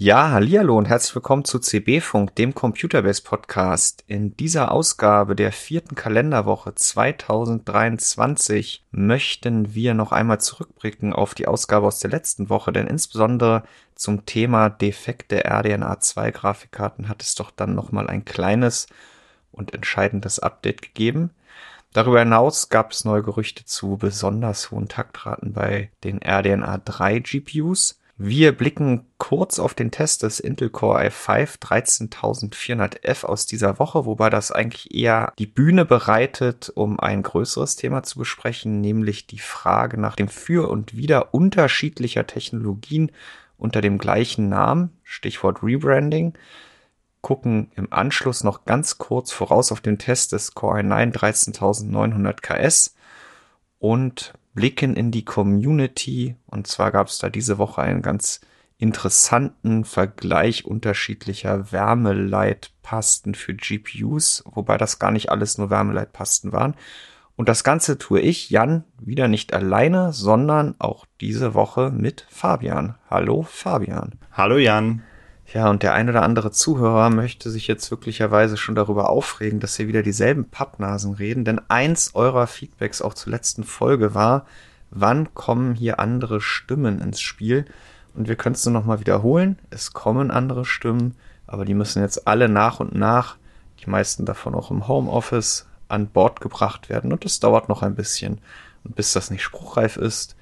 Ja, hallihallo und herzlich willkommen zu CB Funk, dem Computerbase Podcast. In dieser Ausgabe der vierten Kalenderwoche 2023 möchten wir noch einmal zurückblicken auf die Ausgabe aus der letzten Woche, denn insbesondere zum Thema defekte RDNA 2 Grafikkarten hat es doch dann noch mal ein kleines und entscheidendes Update gegeben. Darüber hinaus gab es neue Gerüchte zu besonders hohen Taktraten bei den RDNA 3 GPUs. Wir blicken kurz auf den Test des Intel Core i5 13400F aus dieser Woche, wobei das eigentlich eher die Bühne bereitet, um ein größeres Thema zu besprechen, nämlich die Frage nach dem Für und Wider unterschiedlicher Technologien unter dem gleichen Namen, Stichwort Rebranding, gucken im Anschluss noch ganz kurz voraus auf den Test des Core i9 13900 KS und blicken in die Community. Und zwar gab es da diese Woche einen ganz interessanten Vergleich unterschiedlicher Wärmeleitpasten für GPUs, wobei das gar nicht alles nur Wärmeleitpasten waren. Und das Ganze tue ich, Jan, wieder nicht alleine, sondern auch diese Woche mit Fabian. Hallo Fabian. Hallo Jan. Ja, und der ein oder andere Zuhörer möchte sich jetzt wirklicherweise schon darüber aufregen, dass wir wieder dieselben Pappnasen reden, denn eins eurer Feedbacks auch zur letzten Folge war, wann kommen hier andere Stimmen ins Spiel? Und wir können es nur nochmal wiederholen, es kommen andere Stimmen, aber die müssen jetzt alle nach und nach, die meisten davon auch im Homeoffice, an Bord gebracht werden und es dauert noch ein bisschen. Und bis das nicht spruchreif ist,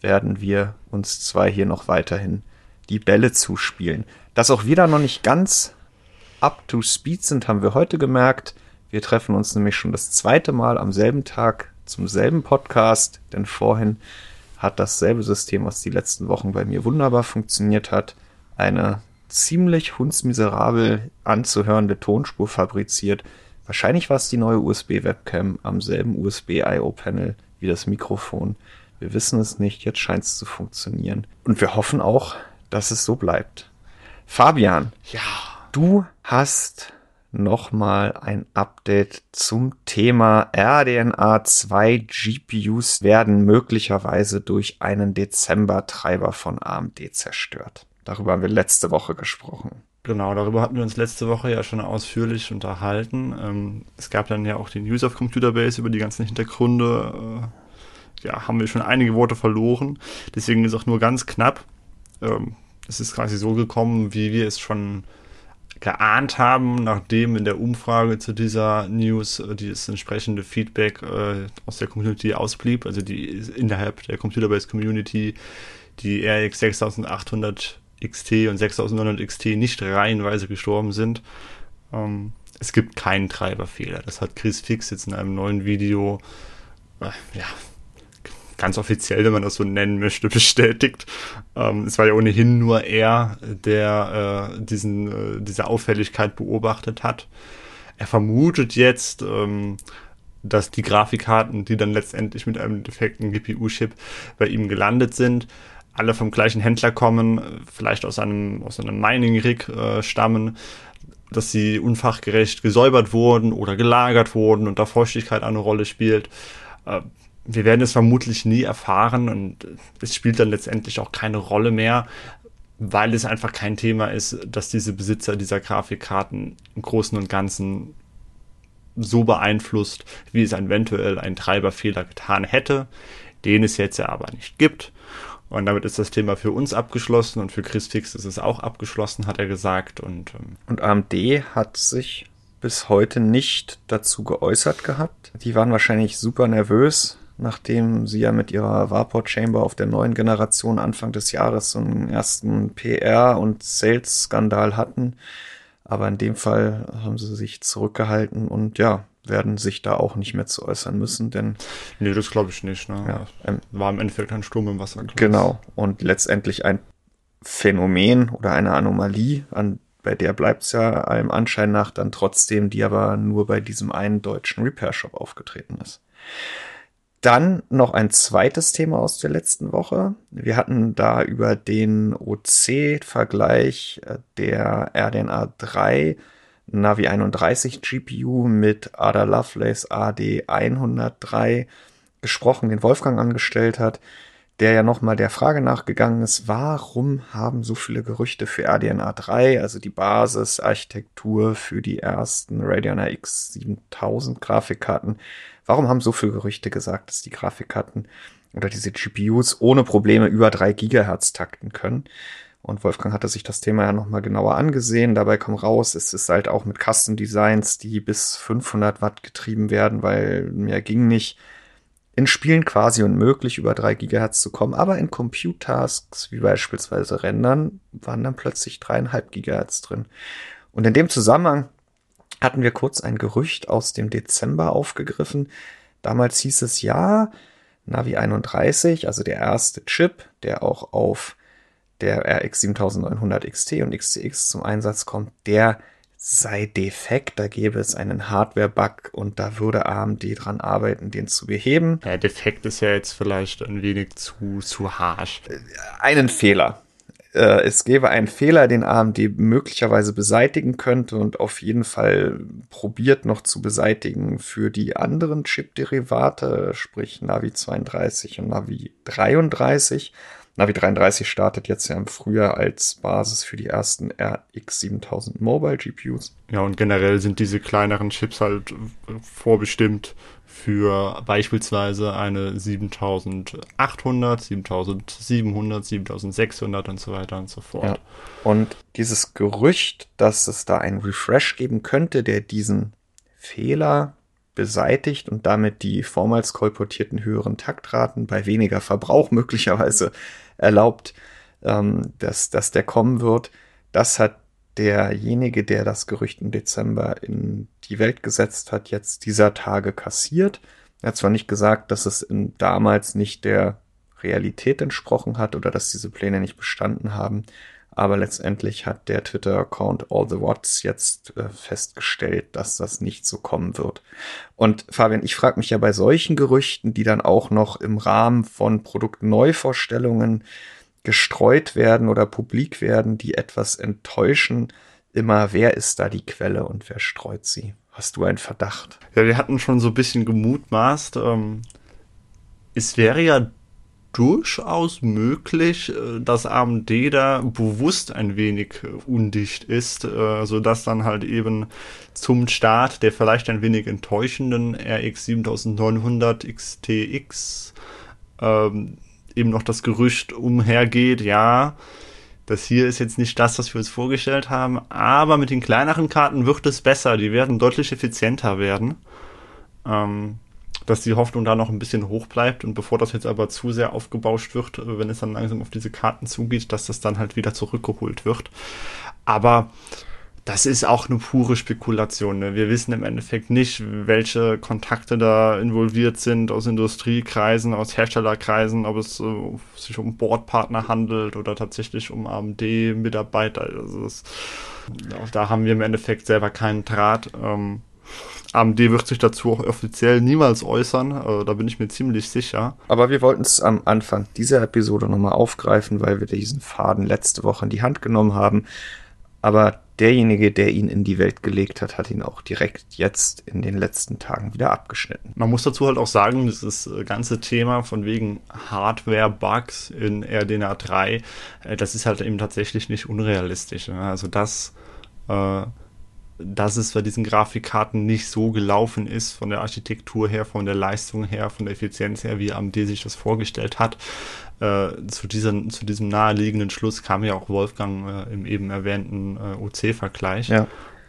werden wir uns zwei hier noch weiterhin die Bälle zuspielen. Dass auch wir da noch nicht ganz up to speed sind, haben wir heute gemerkt. Wir treffen uns nämlich schon das zweite Mal am selben Tag zum selben Podcast, denn vorhin hat dasselbe System, was die letzten Wochen bei mir wunderbar funktioniert hat, eine ziemlich hundsmiserabel anzuhörende Tonspur fabriziert. Wahrscheinlich war es die neue USB-Webcam am selben USB-IO-Panel wie das Mikrofon. Wir wissen es nicht, jetzt scheint es zu funktionieren. Und wir hoffen auch, dass es so bleibt. Fabian. Ja. Du hast nochmal ein Update zum Thema RDNA 2 GPUs werden möglicherweise durch einen Dezember-Treiber von AMD zerstört. Darüber haben wir letzte Woche gesprochen. Genau, darüber hatten wir uns letzte Woche ja schon ausführlich unterhalten. Ähm, es gab dann ja auch die News of Computer Base über die ganzen Hintergründe. Äh, ja, haben wir schon einige Worte verloren. Deswegen ist auch nur ganz knapp. Es ist quasi so gekommen, wie wir es schon geahnt haben, nachdem in der Umfrage zu dieser News äh, dieses entsprechende Feedback äh, aus der Community ausblieb, also die innerhalb der Computerbase Community die RX 6800 XT und 6900 XT nicht reihenweise gestorben sind. Ähm, es gibt keinen Treiberfehler. Das hat Chris Fix jetzt in einem neuen Video äh, ja, ganz offiziell, wenn man das so nennen möchte, bestätigt. Ähm, es war ja ohnehin nur er, der äh, diesen, äh, diese Auffälligkeit beobachtet hat. Er vermutet jetzt, ähm, dass die Grafikkarten, die dann letztendlich mit einem defekten GPU-Chip bei ihm gelandet sind, alle vom gleichen Händler kommen, vielleicht aus einem, aus einem Mining-Rig äh, stammen, dass sie unfachgerecht gesäubert wurden oder gelagert wurden und da Feuchtigkeit eine Rolle spielt. Äh, wir werden es vermutlich nie erfahren und es spielt dann letztendlich auch keine Rolle mehr, weil es einfach kein Thema ist, dass diese Besitzer dieser Grafikkarten im Großen und Ganzen so beeinflusst, wie es eventuell ein Treiberfehler getan hätte, den es jetzt ja aber nicht gibt. Und damit ist das Thema für uns abgeschlossen und für Chris Fix ist es auch abgeschlossen, hat er gesagt. Und, ähm und AMD hat sich bis heute nicht dazu geäußert gehabt. Die waren wahrscheinlich super nervös, nachdem sie ja mit ihrer Warport Chamber auf der neuen Generation Anfang des Jahres so einen ersten PR- und Sales-Skandal hatten. Aber in dem Fall haben sie sich zurückgehalten und ja, werden sich da auch nicht mehr zu äußern müssen, denn. Nee, das glaube ich nicht. Ne? Ja, ähm, War im Endeffekt ein Sturm im Wasser. Genau. Und letztendlich ein Phänomen oder eine Anomalie, an, bei der bleibt es ja allem Anschein nach dann trotzdem, die aber nur bei diesem einen deutschen Repair-Shop aufgetreten ist. Dann noch ein zweites Thema aus der letzten Woche. Wir hatten da über den OC-Vergleich äh, der RDNA 3 Navi 31 GPU mit Ada Lovelace AD 103 gesprochen, den Wolfgang angestellt hat. Der ja nochmal der Frage nachgegangen ist, warum haben so viele Gerüchte für RDNA 3, also die Basisarchitektur für die ersten Radeon RX 7000 Grafikkarten, warum haben so viele Gerüchte gesagt, dass die Grafikkarten oder diese GPUs ohne Probleme über drei Gigahertz takten können? Und Wolfgang hatte sich das Thema ja nochmal genauer angesehen. Dabei kommt raus, es ist halt auch mit Custom Designs, die bis 500 Watt getrieben werden, weil mehr ging nicht. In Spielen quasi unmöglich, über 3 Gigahertz zu kommen, aber in Compute-Tasks, wie beispielsweise Rendern, waren dann plötzlich 3,5 Gigahertz drin. Und in dem Zusammenhang hatten wir kurz ein Gerücht aus dem Dezember aufgegriffen. Damals hieß es ja, Navi 31, also der erste Chip, der auch auf der RX 7900 XT und XTX zum Einsatz kommt, der sei defekt, da gäbe es einen Hardware-Bug und da würde AMD dran arbeiten, den zu beheben. Ja, defekt ist ja jetzt vielleicht ein wenig zu, zu harsch. Einen Fehler. Äh, es gäbe einen Fehler, den AMD möglicherweise beseitigen könnte und auf jeden Fall probiert noch zu beseitigen für die anderen Chip-Derivate, sprich Navi 32 und Navi 33. Navi 33 startet jetzt ja im Frühjahr als Basis für die ersten RX 7000 Mobile GPUs. Ja, und generell sind diese kleineren Chips halt vorbestimmt für beispielsweise eine 7800, 7700, 7600 und so weiter und so fort. Ja. Und dieses Gerücht, dass es da einen Refresh geben könnte, der diesen Fehler beseitigt und damit die vormals kolportierten höheren Taktraten bei weniger Verbrauch möglicherweise erlaubt, ähm, dass, dass der kommen wird. Das hat derjenige, der das Gerücht im Dezember in die Welt gesetzt hat, jetzt dieser Tage kassiert. Er hat zwar nicht gesagt, dass es in, damals nicht der Realität entsprochen hat oder dass diese Pläne nicht bestanden haben, aber letztendlich hat der Twitter-Account All the Watts jetzt äh, festgestellt, dass das nicht so kommen wird. Und Fabian, ich frage mich ja bei solchen Gerüchten, die dann auch noch im Rahmen von Produktneuvorstellungen gestreut werden oder publik werden, die etwas enttäuschen, immer, wer ist da die Quelle und wer streut sie? Hast du einen Verdacht? Ja, wir hatten schon so ein bisschen gemutmaßt. Ähm, es wäre ja durchaus möglich, äh, dass AMD da bewusst ein wenig äh, undicht ist, äh, so dass dann halt eben zum Start der vielleicht ein wenig enttäuschenden RX 7900 XTX ähm, eben noch das Gerücht umhergeht, ja, das hier ist jetzt nicht das, was wir uns vorgestellt haben, aber mit den kleineren Karten wird es besser, die werden deutlich effizienter werden. Ähm, dass die Hoffnung da noch ein bisschen hoch bleibt und bevor das jetzt aber zu sehr aufgebauscht wird, äh, wenn es dann langsam auf diese Karten zugeht, dass das dann halt wieder zurückgeholt wird. Aber das ist auch eine pure Spekulation. Ne? Wir wissen im Endeffekt nicht, welche Kontakte da involviert sind aus Industriekreisen, aus Herstellerkreisen, ob es äh, sich um Bordpartner handelt oder tatsächlich um AMD-Mitarbeiter. Also da haben wir im Endeffekt selber keinen Draht. Ähm, AMD wird sich dazu auch offiziell niemals äußern, also da bin ich mir ziemlich sicher. Aber wir wollten es am Anfang dieser Episode nochmal aufgreifen, weil wir diesen Faden letzte Woche in die Hand genommen haben. Aber derjenige, der ihn in die Welt gelegt hat, hat ihn auch direkt jetzt in den letzten Tagen wieder abgeschnitten. Man muss dazu halt auch sagen, dieses äh, ganze Thema von wegen Hardware-Bugs in RDNA 3, äh, das ist halt eben tatsächlich nicht unrealistisch. Ne? Also das äh, dass es bei diesen Grafikkarten nicht so gelaufen ist von der Architektur her, von der Leistung her, von der Effizienz her, wie AMD sich das vorgestellt hat. Äh, zu, diesen, zu diesem naheliegenden Schluss kam ja auch Wolfgang äh, im eben erwähnten äh, OC-Vergleich. Ja.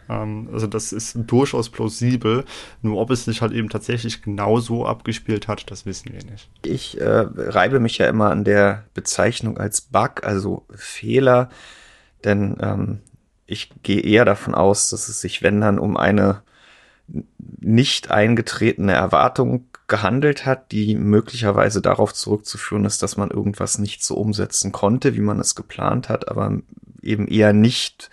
Ähm, also das ist durchaus plausibel. Nur ob es sich halt eben tatsächlich genau so abgespielt hat, das wissen wir nicht. Ich äh, reibe mich ja immer an der Bezeichnung als Bug, also Fehler. Denn ähm, ich gehe eher davon aus, dass es sich, wenn dann, um eine nicht eingetretene Erwartung gehandelt hat, die möglicherweise darauf zurückzuführen ist, dass man irgendwas nicht so umsetzen konnte, wie man es geplant hat, aber eben eher nicht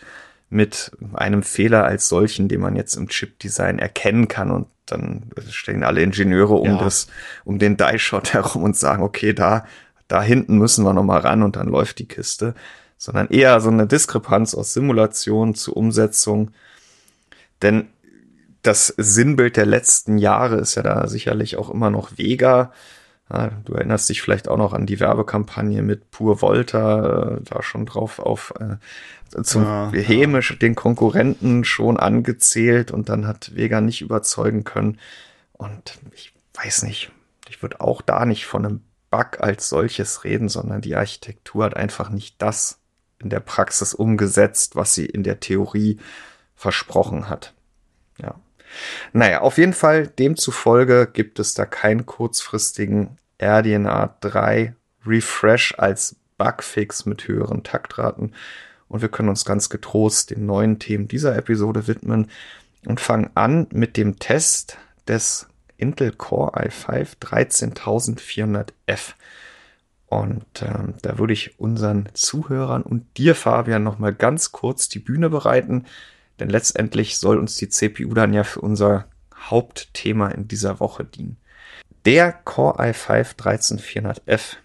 mit einem Fehler als solchen, den man jetzt im Chip-Design erkennen kann und dann stehen alle Ingenieure um ja. das, um den Die-Shot herum und sagen, okay, da, da hinten müssen wir noch mal ran und dann läuft die Kiste sondern eher so eine Diskrepanz aus Simulation zu Umsetzung. Denn das Sinnbild der letzten Jahre ist ja da sicherlich auch immer noch Vega. Ja, du erinnerst dich vielleicht auch noch an die Werbekampagne mit Pur Volta, äh, da schon drauf auf äh, zum ja, hämisch ja. den Konkurrenten schon angezählt und dann hat Vega nicht überzeugen können. Und ich weiß nicht, ich würde auch da nicht von einem Bug als solches reden, sondern die Architektur hat einfach nicht das in der Praxis umgesetzt, was sie in der Theorie versprochen hat. Ja. Naja, auf jeden Fall, demzufolge gibt es da keinen kurzfristigen RDNA 3 Refresh als Bugfix mit höheren Taktraten. Und wir können uns ganz getrost den neuen Themen dieser Episode widmen und fangen an mit dem Test des Intel Core i5 13400F. Und ähm, da würde ich unseren Zuhörern und dir, Fabian, nochmal ganz kurz die Bühne bereiten. Denn letztendlich soll uns die CPU dann ja für unser Hauptthema in dieser Woche dienen. Der Core i5 13400F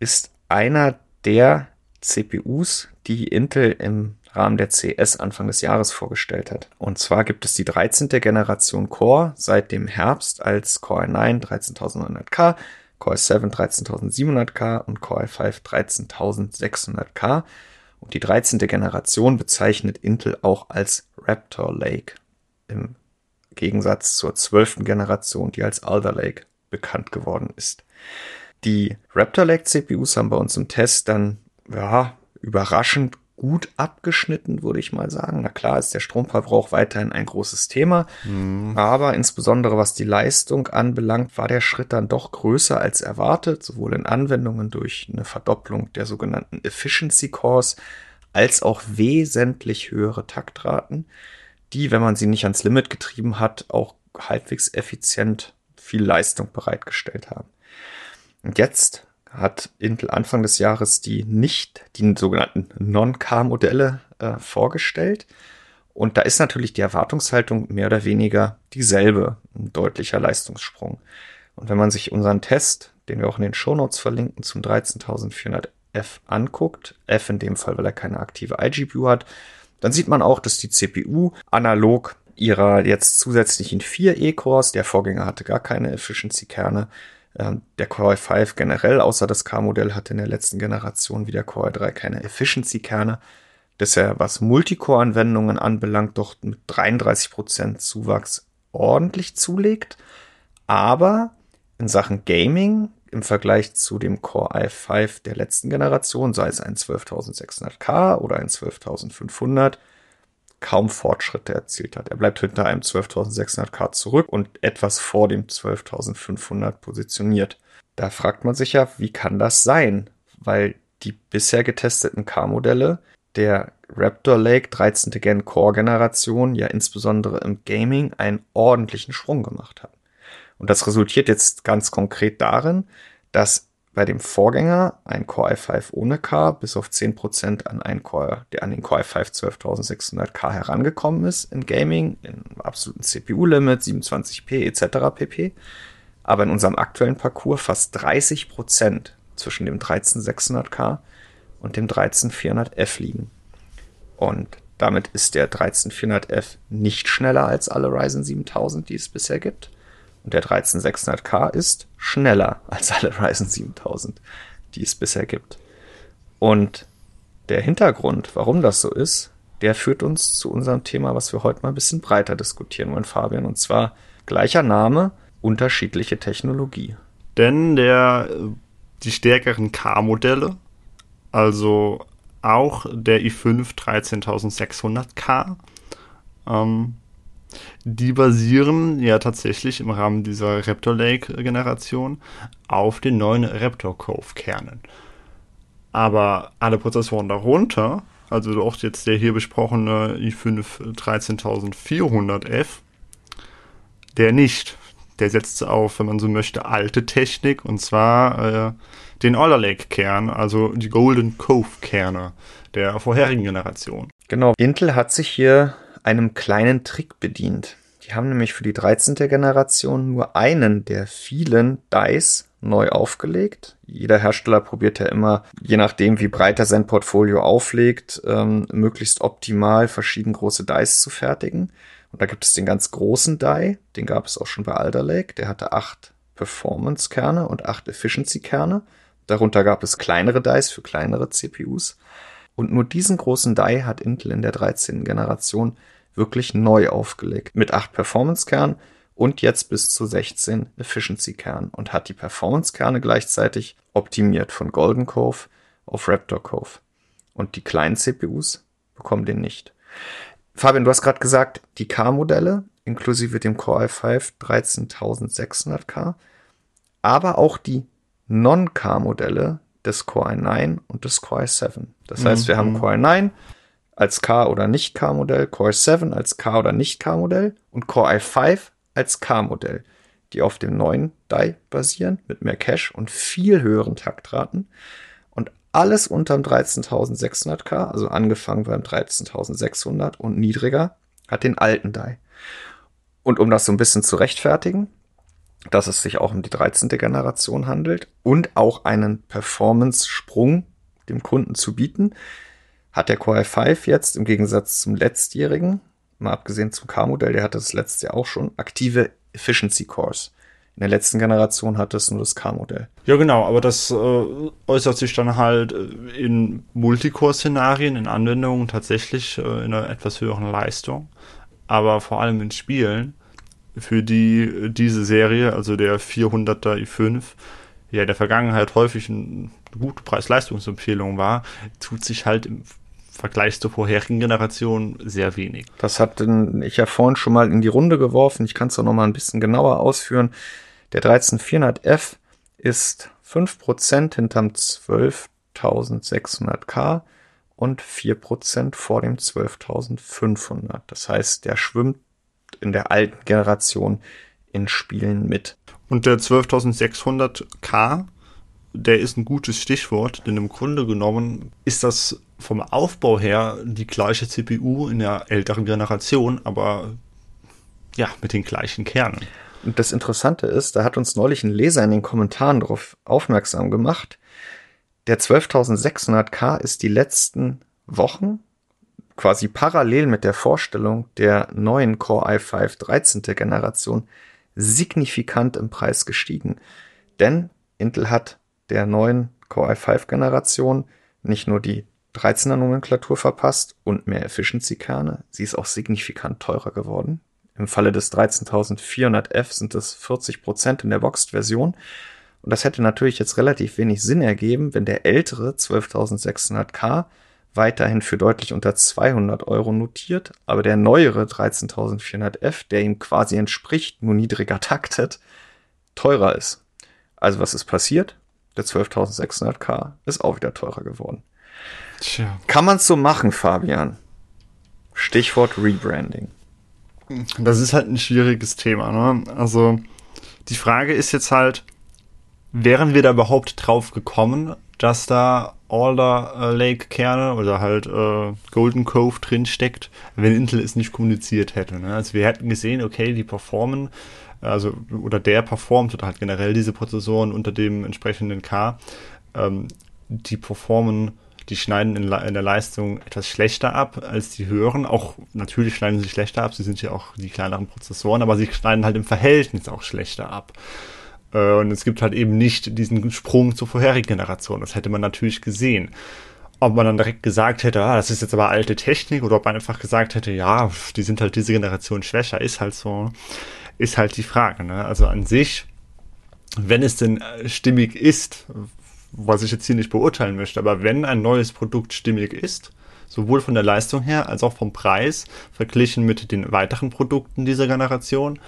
ist einer der CPUs, die Intel im Rahmen der CS Anfang des Jahres vorgestellt hat. Und zwar gibt es die 13. Generation Core seit dem Herbst als Core i9 13900K, Core i7 13700K und Core i5 13600K. Und die 13. Generation bezeichnet Intel auch als Raptor Lake im Gegensatz zur 12. Generation, die als Alder Lake bekannt geworden ist. Die Raptor Lake CPUs haben bei uns im Test dann ja, überraschend gut abgeschnitten, würde ich mal sagen. Na klar ist der Stromverbrauch weiterhin ein großes Thema, mhm. aber insbesondere was die Leistung anbelangt, war der Schritt dann doch größer als erwartet, sowohl in Anwendungen durch eine Verdopplung der sogenannten Efficiency Cores als auch wesentlich höhere Taktraten, die, wenn man sie nicht ans Limit getrieben hat, auch halbwegs effizient viel Leistung bereitgestellt haben. Und jetzt hat Intel Anfang des Jahres die nicht, die sogenannten Non-K-Modelle äh, vorgestellt. Und da ist natürlich die Erwartungshaltung mehr oder weniger dieselbe, ein deutlicher Leistungssprung. Und wenn man sich unseren Test, den wir auch in den Shownotes verlinken, zum 13400F anguckt, F in dem Fall, weil er keine aktive iGPU hat, dann sieht man auch, dass die CPU analog ihrer jetzt zusätzlichen vier E-Cores, der Vorgänger hatte gar keine Efficiency-Kerne, der Core i5 generell, außer das K-Modell, hatte in der letzten Generation wie der Core i3 keine Efficiency-Kerne, er, was Multicore-Anwendungen anbelangt, doch mit 33% Zuwachs ordentlich zulegt. Aber in Sachen Gaming im Vergleich zu dem Core i5 der letzten Generation, sei es ein 12600K oder ein 12500, kaum Fortschritte erzielt hat. Er bleibt hinter einem 12.600K zurück und etwas vor dem 12.500 positioniert. Da fragt man sich ja, wie kann das sein? Weil die bisher getesteten K-Modelle der Raptor Lake 13. Gen Core Generation ja insbesondere im Gaming einen ordentlichen Sprung gemacht haben. Und das resultiert jetzt ganz konkret darin, dass bei dem Vorgänger, ein Core i5 ohne K, bis auf 10% an einen Core, der an den Core i5 12600K herangekommen ist in Gaming, in absoluten CPU-Limit, 27p etc. pp. Aber in unserem aktuellen Parcours fast 30% zwischen dem 13600K und dem 13400F liegen. Und damit ist der 13400F nicht schneller als alle Ryzen 7000, die es bisher gibt und der 13600K ist schneller als alle Ryzen 7000, die es bisher gibt. Und der Hintergrund, warum das so ist, der führt uns zu unserem Thema, was wir heute mal ein bisschen breiter diskutieren wollen, Fabian. Und zwar gleicher Name, unterschiedliche Technologie. Denn der, die stärkeren K-Modelle, also auch der i5 13600K, ähm, die basieren ja tatsächlich im Rahmen dieser Raptor Lake-Generation auf den neuen Raptor Cove-Kernen. Aber alle Prozessoren darunter, also auch jetzt der hier besprochene i5 13400F, der nicht. Der setzt auf, wenn man so möchte, alte Technik und zwar äh, den Alder Lake-Kern, also die Golden Cove-Kerne der vorherigen Generation. Genau. Intel hat sich hier einem kleinen Trick bedient. Die haben nämlich für die 13. Generation nur einen der vielen Dice neu aufgelegt. Jeder Hersteller probiert ja immer, je nachdem wie breit er sein Portfolio auflegt, ähm, möglichst optimal verschieden große Dice zu fertigen. Und da gibt es den ganz großen Die, den gab es auch schon bei Alder Lake, der hatte acht Performance-Kerne und acht Efficiency-Kerne. Darunter gab es kleinere Dies für kleinere CPUs. Und nur diesen großen Die hat Intel in der 13. Generation wirklich neu aufgelegt. Mit acht Performance-Kernen und jetzt bis zu 16 Efficiency-Kernen und hat die Performance-Kerne gleichzeitig optimiert von Golden Cove auf Raptor Cove. Und die kleinen CPUs bekommen den nicht. Fabian, du hast gerade gesagt, die K-Modelle inklusive dem Core i5 13600K, aber auch die Non-K-Modelle des Core i9 und des Core i7. Das heißt, wir haben mhm. Core i9 als K- oder Nicht-K-Modell, Core i7 als K- oder Nicht-K-Modell und Core i5 als K-Modell, die auf dem neuen Die basieren mit mehr Cache und viel höheren Taktraten. Und alles unterm 13.600K, also angefangen beim 13.600 und niedriger, hat den alten Die. Und um das so ein bisschen zu rechtfertigen, dass es sich auch um die 13. Generation handelt und auch einen Performance-Sprung dem Kunden zu bieten, hat der Core i5 jetzt im Gegensatz zum letztjährigen, mal abgesehen zum K-Modell, der hatte das letzte Jahr auch schon, aktive Efficiency Cores. In der letzten Generation hatte es nur das K-Modell. Ja, genau, aber das äh, äußert sich dann halt äh, in Multicore-Szenarien, in Anwendungen tatsächlich äh, in einer etwas höheren Leistung, aber vor allem in Spielen für die diese Serie, also der 400er i5, ja in der Vergangenheit häufig eine gute Preis-Leistungsempfehlung war, tut sich halt im Vergleich zur vorherigen Generation sehr wenig. Das hat ich ja vorhin schon mal in die Runde geworfen. Ich kann es auch noch mal ein bisschen genauer ausführen. Der 13400F ist 5% hinterm 12.600K und 4% vor dem 12.500. Das heißt, der schwimmt in der alten Generation in Spielen mit. Und der 12.600K, der ist ein gutes Stichwort, denn im Grunde genommen ist das vom Aufbau her die gleiche CPU in der älteren Generation, aber ja, mit den gleichen Kernen. Und das Interessante ist, da hat uns neulich ein Leser in den Kommentaren darauf aufmerksam gemacht, der 12.600K ist die letzten Wochen quasi parallel mit der Vorstellung der neuen Core i5 13. Generation signifikant im Preis gestiegen. Denn Intel hat der neuen Core i5 Generation nicht nur die 13er Nomenklatur verpasst und mehr Efficiency-Kerne, sie ist auch signifikant teurer geworden. Im Falle des 13400F sind es 40 Prozent in der Boxed-Version. Und das hätte natürlich jetzt relativ wenig Sinn ergeben, wenn der ältere 12600K weiterhin für deutlich unter 200 Euro notiert, aber der neuere 13400F, der ihm quasi entspricht, nur niedriger taktet, teurer ist. Also was ist passiert? Der 12600K ist auch wieder teurer geworden. Tja. Kann man so machen, Fabian? Stichwort Rebranding. Das ist halt ein schwieriges Thema. Ne? Also die Frage ist jetzt halt, wären wir da überhaupt drauf gekommen, dass da Alder äh, Lake Kerne oder halt äh, Golden Cove drin steckt, wenn Intel es nicht kommuniziert hätte. Ne? Also wir hätten gesehen, okay, die performen, also oder der performt oder halt generell diese Prozessoren unter dem entsprechenden K, ähm, die performen, die schneiden in, in, der Leistung etwas schlechter ab als die höheren. Auch natürlich schneiden sie schlechter ab, sie sind ja auch die kleineren Prozessoren, aber sie schneiden halt im Verhältnis auch schlechter ab. Äh, und es gibt halt eben nicht diesen Sprung zur vorherigen Generation. Das hätte man natürlich gesehen. Ob man dann direkt gesagt hätte, ah, das ist jetzt aber alte Technik, oder ob man einfach gesagt hätte, ja, die sind halt diese Generation schwächer, ist halt so, ist halt die Frage. Ne? Also an sich, wenn es denn äh, stimmig ist, was ich jetzt hier nicht beurteilen möchte, aber wenn ein neues Produkt stimmig ist, sowohl von der Leistung her als auch vom Preis, verglichen mit den weiteren Produkten dieser Generation,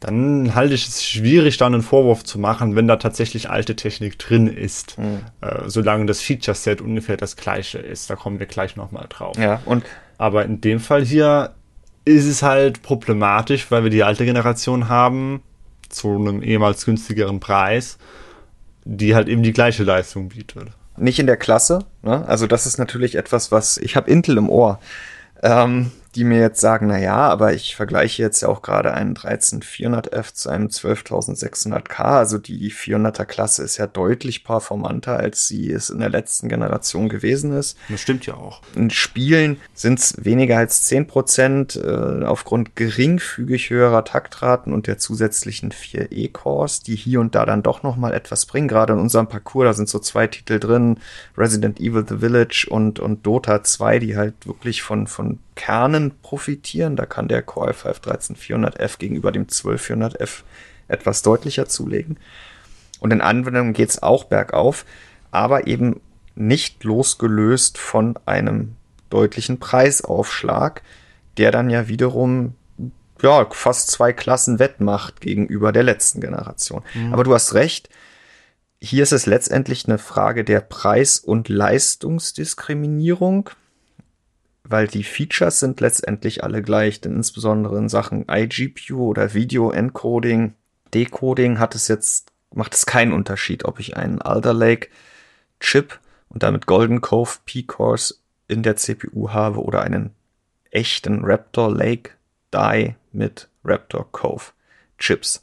dann halte ich es schwierig, da einen Vorwurf zu machen, wenn da tatsächlich alte Technik drin ist, mhm. äh, solange das Feature-Set ungefähr das gleiche ist. Da kommen wir gleich nochmal drauf. Ja, und Aber in dem Fall hier ist es halt problematisch, weil wir die alte Generation haben, zu einem ehemals günstigeren Preis, die halt eben die gleiche Leistung bietet. Nicht in der Klasse, ne? also das ist natürlich etwas, was ich habe Intel im Ohr. Ähm, die mir jetzt sagen, na ja, aber ich vergleiche jetzt ja auch gerade einen 13400F zu einem 12600K, also die 400er Klasse ist ja deutlich performanter, als sie es in der letzten Generation gewesen ist. Das stimmt ja auch. In Spielen sind es weniger als 10 Prozent äh, aufgrund geringfügig höherer Taktraten und der zusätzlichen 4 E-Cores, die hier und da dann doch noch mal etwas bringen. Gerade in unserem Parcours, da sind so zwei Titel drin, Resident Evil The Village und, und Dota 2, die halt wirklich von, von Kernen profitieren. Da kann der Core i5 13400F gegenüber dem 12400F etwas deutlicher zulegen. Und in Anwendungen geht es auch bergauf, aber eben nicht losgelöst von einem deutlichen Preisaufschlag, der dann ja wiederum ja, fast zwei Klassen wettmacht gegenüber der letzten Generation. Mhm. Aber du hast recht, hier ist es letztendlich eine Frage der Preis- und Leistungsdiskriminierung weil die Features sind letztendlich alle gleich, denn insbesondere in Sachen iGPU oder Video Encoding, Decoding hat es jetzt, macht es keinen Unterschied, ob ich einen Alder Lake Chip und damit Golden Cove P-Cores in der CPU habe oder einen echten Raptor Lake Die mit Raptor Cove Chips.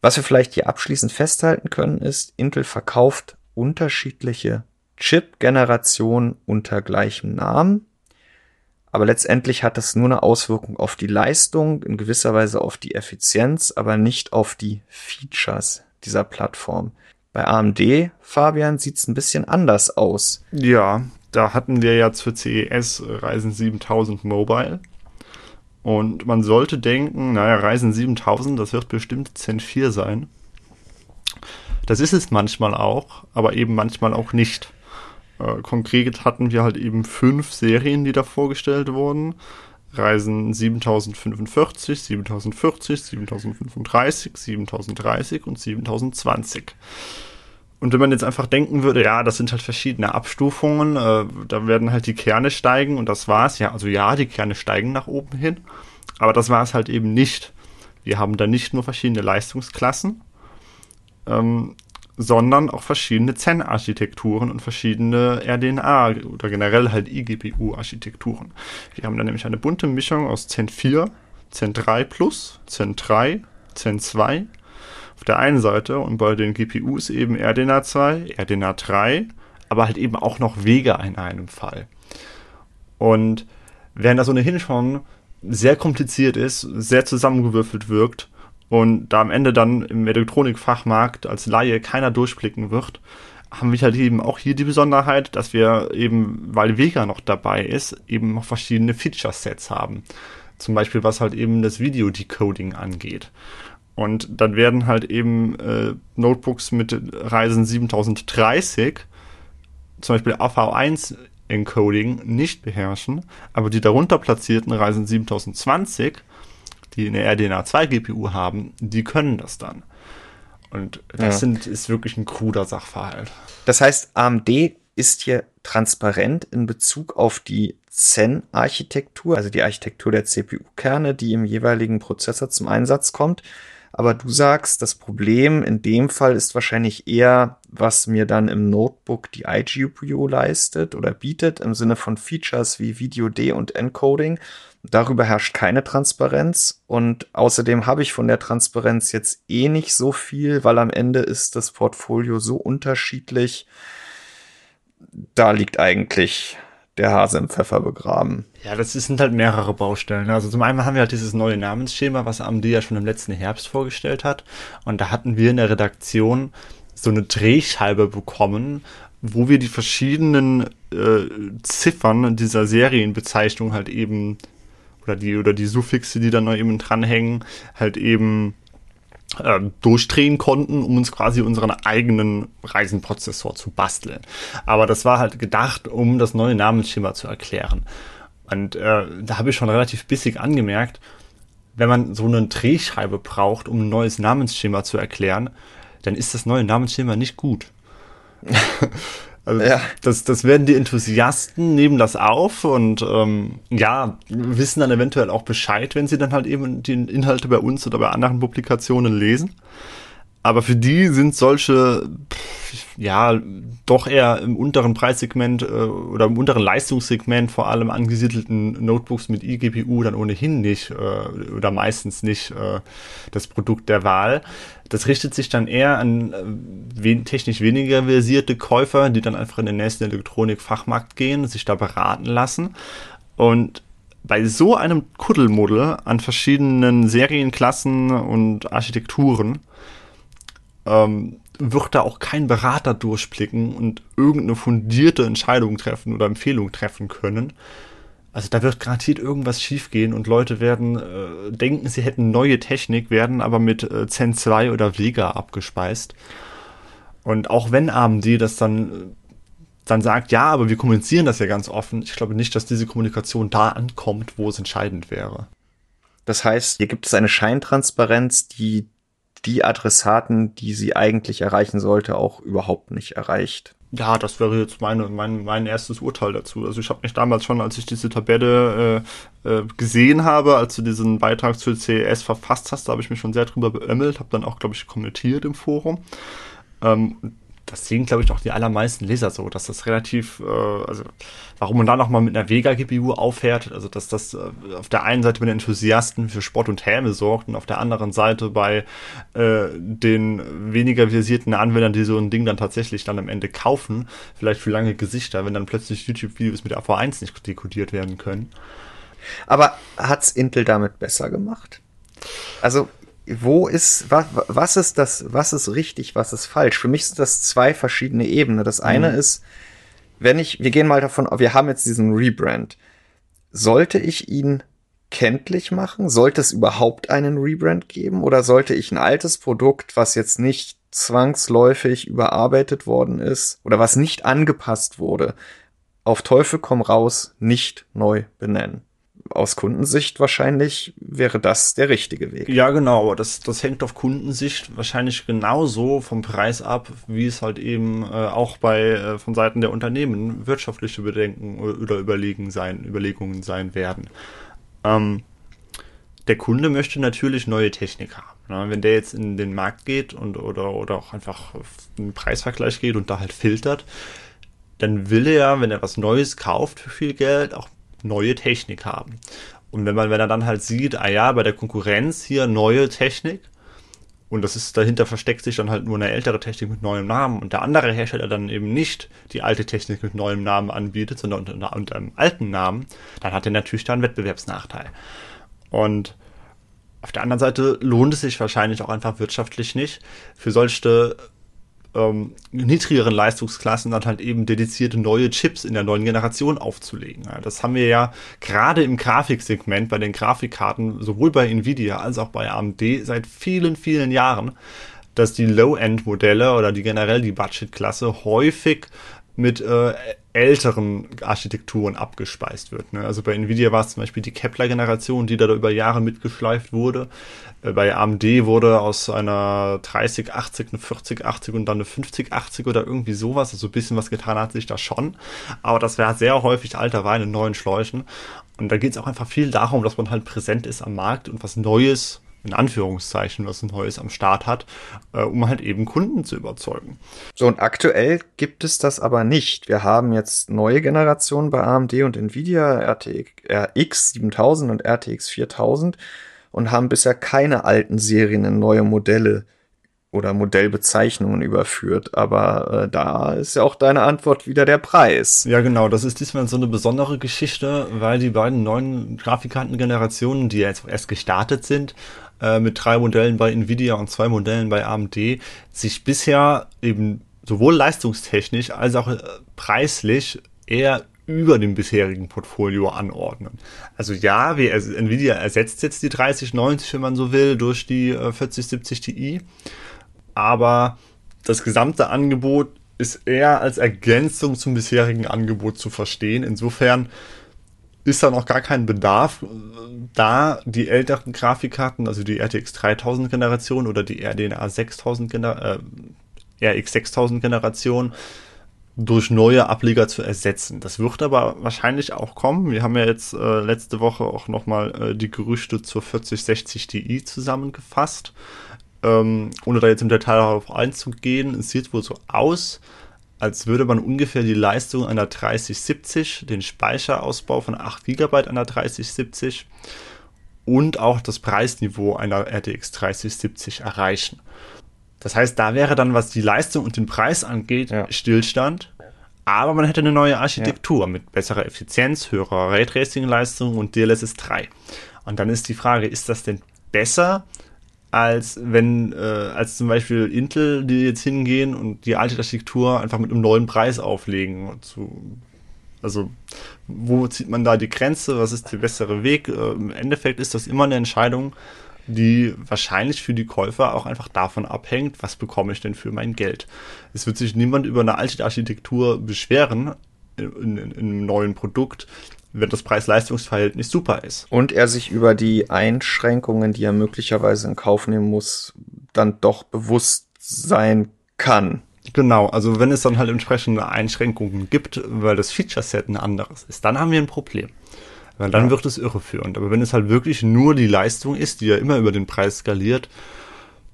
Was wir vielleicht hier abschließend festhalten können, ist, Intel verkauft unterschiedliche Chip-Generationen unter gleichem Namen aber letztendlich hat das nur eine Auswirkung auf die Leistung, in gewisser Weise auf die Effizienz, aber nicht auf die Features dieser Plattform. Bei AMD, Fabian, sieht's ein bisschen anders aus. Ja, da hatten wir jetzt für CES Ryzen 7000 Mobile. Und man sollte denken, naja, Ryzen 7000, das wird bestimmt Zen 4 sein. Das ist es manchmal auch, aber eben manchmal auch nicht. Äh, konkret hatten wir halt eben fünf Serien, die da vorgestellt wurden. Reisen 7045, 7040, 7035, 7030 und 7020. Und wenn man jetzt einfach denken würde, ja, das sind halt verschiedene Abstufungen, äh, da werden halt die Kerne steigen und das war's. Ja, also ja, die Kerne steigen nach oben hin, aber das war es halt eben nicht. Wir haben da nicht nur verschiedene Leistungsklassen, ähm, sondern auch verschiedene Zen-Architekturen und verschiedene RDNA oder generell halt iGPU-Architekturen. Wir haben dann nämlich eine bunte Mischung aus Zen 4, Zen 3 Plus, Zen 3, Zen 2 auf der einen Seite und bei den GPUs eben RDNA 2, RDNA 3, aber halt eben auch noch Vega in einem Fall. Und während das ohnehin schon sehr kompliziert ist, sehr zusammengewürfelt wirkt, und da am Ende dann im Elektronikfachmarkt als Laie keiner durchblicken wird, haben wir halt eben auch hier die Besonderheit, dass wir eben, weil Vega noch dabei ist, eben noch verschiedene Feature-Sets haben. Zum Beispiel was halt eben das Video-Decoding angeht. Und dann werden halt eben äh, Notebooks mit Ryzen 7030 zum Beispiel AV1 Encoding nicht beherrschen, aber die darunter platzierten Ryzen 7020 die eine RDNA 2 GPU haben, die können das dann. Und das ja. sind, ist wirklich ein kruder Sachverhalt. Das heißt, AMD ist hier transparent in Bezug auf die Zen-Architektur, also die Architektur der CPU-Kerne, die im jeweiligen Prozessor zum Einsatz kommt. Aber du sagst, das Problem in dem Fall ist wahrscheinlich eher, was mir dann im Notebook die iGPU leistet oder bietet, im Sinne von Features wie Video D und Encoding. Darüber herrscht keine Transparenz und außerdem habe ich von der Transparenz jetzt eh nicht so viel, weil am Ende ist das Portfolio so unterschiedlich. Da liegt eigentlich der Hase im Pfeffer begraben. Ja, das sind halt mehrere Baustellen. Also zum einen haben wir halt dieses neue Namensschema, was AMD ja schon im letzten Herbst vorgestellt hat. Und da hatten wir in der Redaktion so eine Drehscheibe bekommen, wo wir die verschiedenen äh, Ziffern dieser Serienbezeichnung halt eben oder die oder die Suffixe, die da noch eben dranhängen, halt eben äh, durchdrehen konnten, um uns quasi unseren eigenen Reisenprozessor zu basteln. Aber das war halt gedacht, um das neue Namensschema zu erklären. Und äh, da habe ich schon relativ bissig angemerkt, wenn man so eine Drehscheibe braucht, um ein neues Namensschema zu erklären, dann ist das neue Namensschema nicht gut. Also ja. das, das werden die Enthusiasten, nehmen das auf und ähm, ja, wissen dann eventuell auch Bescheid, wenn sie dann halt eben die Inhalte bei uns oder bei anderen Publikationen lesen. Aber für die sind solche, ja, doch eher im unteren Preissegment äh, oder im unteren Leistungssegment vor allem angesiedelten Notebooks mit eGPU dann ohnehin nicht äh, oder meistens nicht äh, das Produkt der Wahl. Das richtet sich dann eher an äh, technisch weniger versierte Käufer, die dann einfach in den nächsten Elektronikfachmarkt gehen, sich da beraten lassen. Und bei so einem Kuddelmuddel an verschiedenen Serienklassen und Architekturen ähm, wird da auch kein Berater durchblicken und irgendeine fundierte Entscheidung treffen oder Empfehlung treffen können. Also da wird garantiert irgendwas schiefgehen und Leute werden äh, denken, sie hätten neue Technik, werden aber mit äh, Zen 2 oder Vega abgespeist. Und auch wenn AMD das dann, äh, dann sagt, ja, aber wir kommunizieren das ja ganz offen, ich glaube nicht, dass diese Kommunikation da ankommt, wo es entscheidend wäre. Das heißt, hier gibt es eine Scheintransparenz, die die Adressaten, die sie eigentlich erreichen sollte, auch überhaupt nicht erreicht. Ja, das wäre jetzt meine, mein, mein erstes Urteil dazu. Also ich habe mich damals schon, als ich diese Tabelle äh, äh, gesehen habe, als du diesen Beitrag zur CES verfasst hast, da habe ich mich schon sehr drüber beömmelt, habe dann auch, glaube ich, kommentiert im Forum. Ähm, das sehen, glaube ich, auch die allermeisten Leser so, dass das relativ, äh, also warum man da nochmal mit einer Vega-GPU auffährt, also dass das äh, auf der einen Seite bei den Enthusiasten für Sport und Häme sorgt und auf der anderen Seite bei äh, den weniger versierten Anwendern, die so ein Ding dann tatsächlich dann am Ende kaufen, vielleicht für lange Gesichter, wenn dann plötzlich YouTube-Videos mit AV1 nicht dekodiert werden können. Aber hat's Intel damit besser gemacht? Also wo ist, was, was ist das, was ist richtig, was ist falsch? Für mich sind das zwei verschiedene Ebenen. Das eine mhm. ist, wenn ich, wir gehen mal davon, wir haben jetzt diesen Rebrand. Sollte ich ihn kenntlich machen? Sollte es überhaupt einen Rebrand geben? Oder sollte ich ein altes Produkt, was jetzt nicht zwangsläufig überarbeitet worden ist oder was nicht angepasst wurde, auf Teufel komm raus nicht neu benennen? Aus Kundensicht wahrscheinlich wäre das der richtige Weg. Ja, genau. Das, das hängt auf Kundensicht wahrscheinlich genauso vom Preis ab, wie es halt eben äh, auch bei äh, von Seiten der Unternehmen wirtschaftliche Bedenken oder Überlegen sein, Überlegungen sein werden. Ähm, der Kunde möchte natürlich neue Technik haben. Ne? Wenn der jetzt in den Markt geht und oder, oder auch einfach einen Preisvergleich geht und da halt filtert, dann will er, wenn er was Neues kauft für viel Geld, auch neue Technik haben. Und wenn man, wenn er dann halt sieht, ah ja, bei der Konkurrenz hier neue Technik, und das ist, dahinter versteckt sich dann halt nur eine ältere Technik mit neuem Namen und der andere Hersteller dann eben nicht die alte Technik mit neuem Namen anbietet, sondern unter, unter einem alten Namen, dann hat er natürlich da einen Wettbewerbsnachteil. Und auf der anderen Seite lohnt es sich wahrscheinlich auch einfach wirtschaftlich nicht, für solche ähm, niedrigeren Leistungsklassen dann halt eben dedizierte neue Chips in der neuen Generation aufzulegen. Ja, das haben wir ja gerade im Grafiksegment bei den Grafikkarten, sowohl bei Nvidia als auch bei AMD seit vielen, vielen Jahren, dass die Low-End-Modelle oder die generell die Budget-Klasse häufig mit äh, älteren Architekturen abgespeist wird. Ne? Also bei Nvidia war es zum Beispiel die Kepler-Generation, die da über Jahre mitgeschleift wurde. Äh, bei AMD wurde aus einer 3080 eine 4080 und dann eine 5080 oder irgendwie sowas. Also ein bisschen was getan hat sich da schon. Aber das wäre sehr häufig alter Wein in neuen Schläuchen. Und da geht es auch einfach viel darum, dass man halt präsent ist am Markt und was Neues in Anführungszeichen was Neues am Start hat, äh, um halt eben Kunden zu überzeugen. So, und aktuell gibt es das aber nicht. Wir haben jetzt neue Generationen bei AMD und Nvidia, RTX 7000 und RTX 4000 und haben bisher keine alten Serien in neue Modelle oder Modellbezeichnungen überführt. Aber äh, da ist ja auch deine Antwort wieder der Preis. Ja, genau. Das ist diesmal so eine besondere Geschichte, weil die beiden neuen Grafikkartengenerationen, die ja jetzt erst gestartet sind, äh, mit drei Modellen bei Nvidia und zwei Modellen bei AMD sich bisher eben sowohl leistungstechnisch als auch äh, preislich eher über dem bisherigen Portfolio anordnen. Also ja, wir, Nvidia ersetzt jetzt die 3090, wenn man so will, durch die äh, 4070 Ti, aber das gesamte Angebot ist eher als Ergänzung zum bisherigen Angebot zu verstehen. Insofern ist da noch gar kein Bedarf, da die älteren Grafikkarten, also die RTX 3000 Generation oder die RDNA 6000 Gener äh, RX 6000 Generation durch neue Ableger zu ersetzen. Das wird aber wahrscheinlich auch kommen. Wir haben ja jetzt äh, letzte Woche auch nochmal äh, die Gerüchte zur 4060 Ti zusammengefasst. ähm, ohne da jetzt im Detail darauf einzugehen, es sieht wohl so aus, als würde man ungefähr die Leistung einer 3070, den Speicherausbau von 8 GB einer 3070 und auch das Preisniveau einer RTX 3070 erreichen. Das heißt, da wäre dann, was die Leistung und den Preis angeht, ja. Stillstand. Aber man hätte eine neue Architektur ja. mit besserer Effizienz, höherer Raytracing-Leistung und DLSS 3. Und dann ist die Frage, ist das denn besser als wenn, äh, als zum Beispiel Intel, die jetzt hingehen und die alte Architektur einfach mit einem neuen Preis auflegen. Zu, also, wo zieht man da die Grenze? Was ist der bessere Weg? Äh, Im Endeffekt ist das immer eine Entscheidung, die wahrscheinlich für die Käufer auch einfach davon abhängt, was bekomme ich denn für mein Geld. Es wird sich niemand über eine alte Architektur beschweren in, in, in einem neuen Produkt, wenn das Preis-Leistungs-Verhältnis super ist. Und er sich über die Einschränkungen, die er möglicherweise in Kauf nehmen muss, dann doch bewusst sein kann. Genau, also wenn es dann halt entsprechende Einschränkungen gibt, weil das Feature-Set ein anderes ist, dann haben wir ein Problem. Weil dann ja. wird es irreführend. Aber wenn es halt wirklich nur die Leistung ist, die ja immer über den Preis skaliert,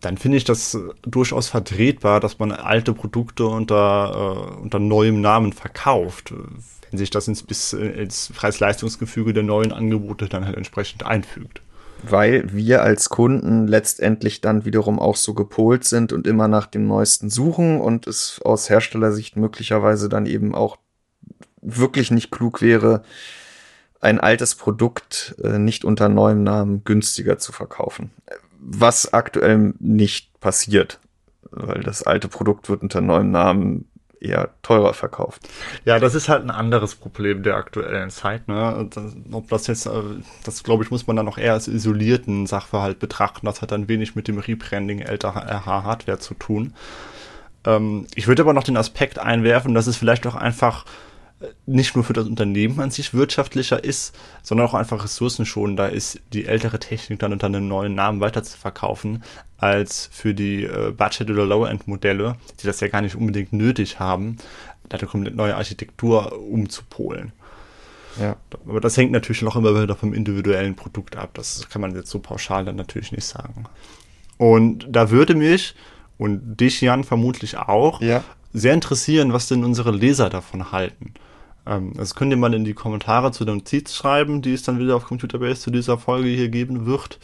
dann finde ich das durchaus vertretbar, dass man alte Produkte unter, äh, unter neuem Namen verkauft wenn sich das ins, bis, äh, ins Preis-Leistungsgefüge der neuen Angebote dann halt entsprechend einfügt. Weil wir als Kunden letztendlich dann wiederum auch so gepolt sind und immer nach dem Neuesten suchen und es aus Herstellersicht möglicherweise dann eben auch wirklich nicht klug wäre, ein altes Produkt äh, nicht unter neuem Namen günstiger zu verkaufen. Was aktuell nicht passiert, weil das alte Produkt wird unter neuem Namen eher teurer verkauft. Ja, das ist halt ein anderes Problem der aktuellen Zeit. Ne? Das, ob das jetzt, äh, das glaube ich, muss man dann noch eher als isolierten Sachverhalt betrachten. Das hat dann wenig mit dem Rebranding älterer Hardware zu tun. Ähm, ich würde aber noch den Aspekt einwerfen, dass es vielleicht auch einfach nicht nur für das Unternehmen an sich wirtschaftlicher ist, sondern auch einfach ressourcenschonender ist, die ältere Technik dann unter einem neuen Namen weiter zu verkaufen, als für die äh, Budget- oder Low-End-Modelle, die das ja gar nicht unbedingt nötig haben, da eine komplett neue Architektur umzupolen. Ja. Aber das hängt natürlich noch immer wieder vom individuellen Produkt ab. Das kann man jetzt so pauschal dann natürlich nicht sagen. Und da würde mich und dich, Jan, vermutlich auch, ja. Sehr interessieren, was denn unsere Leser davon halten. Ähm, das könnt ihr mal in die Kommentare zu den Notiz schreiben, die es dann wieder auf Computerbase zu dieser Folge hier geben wird.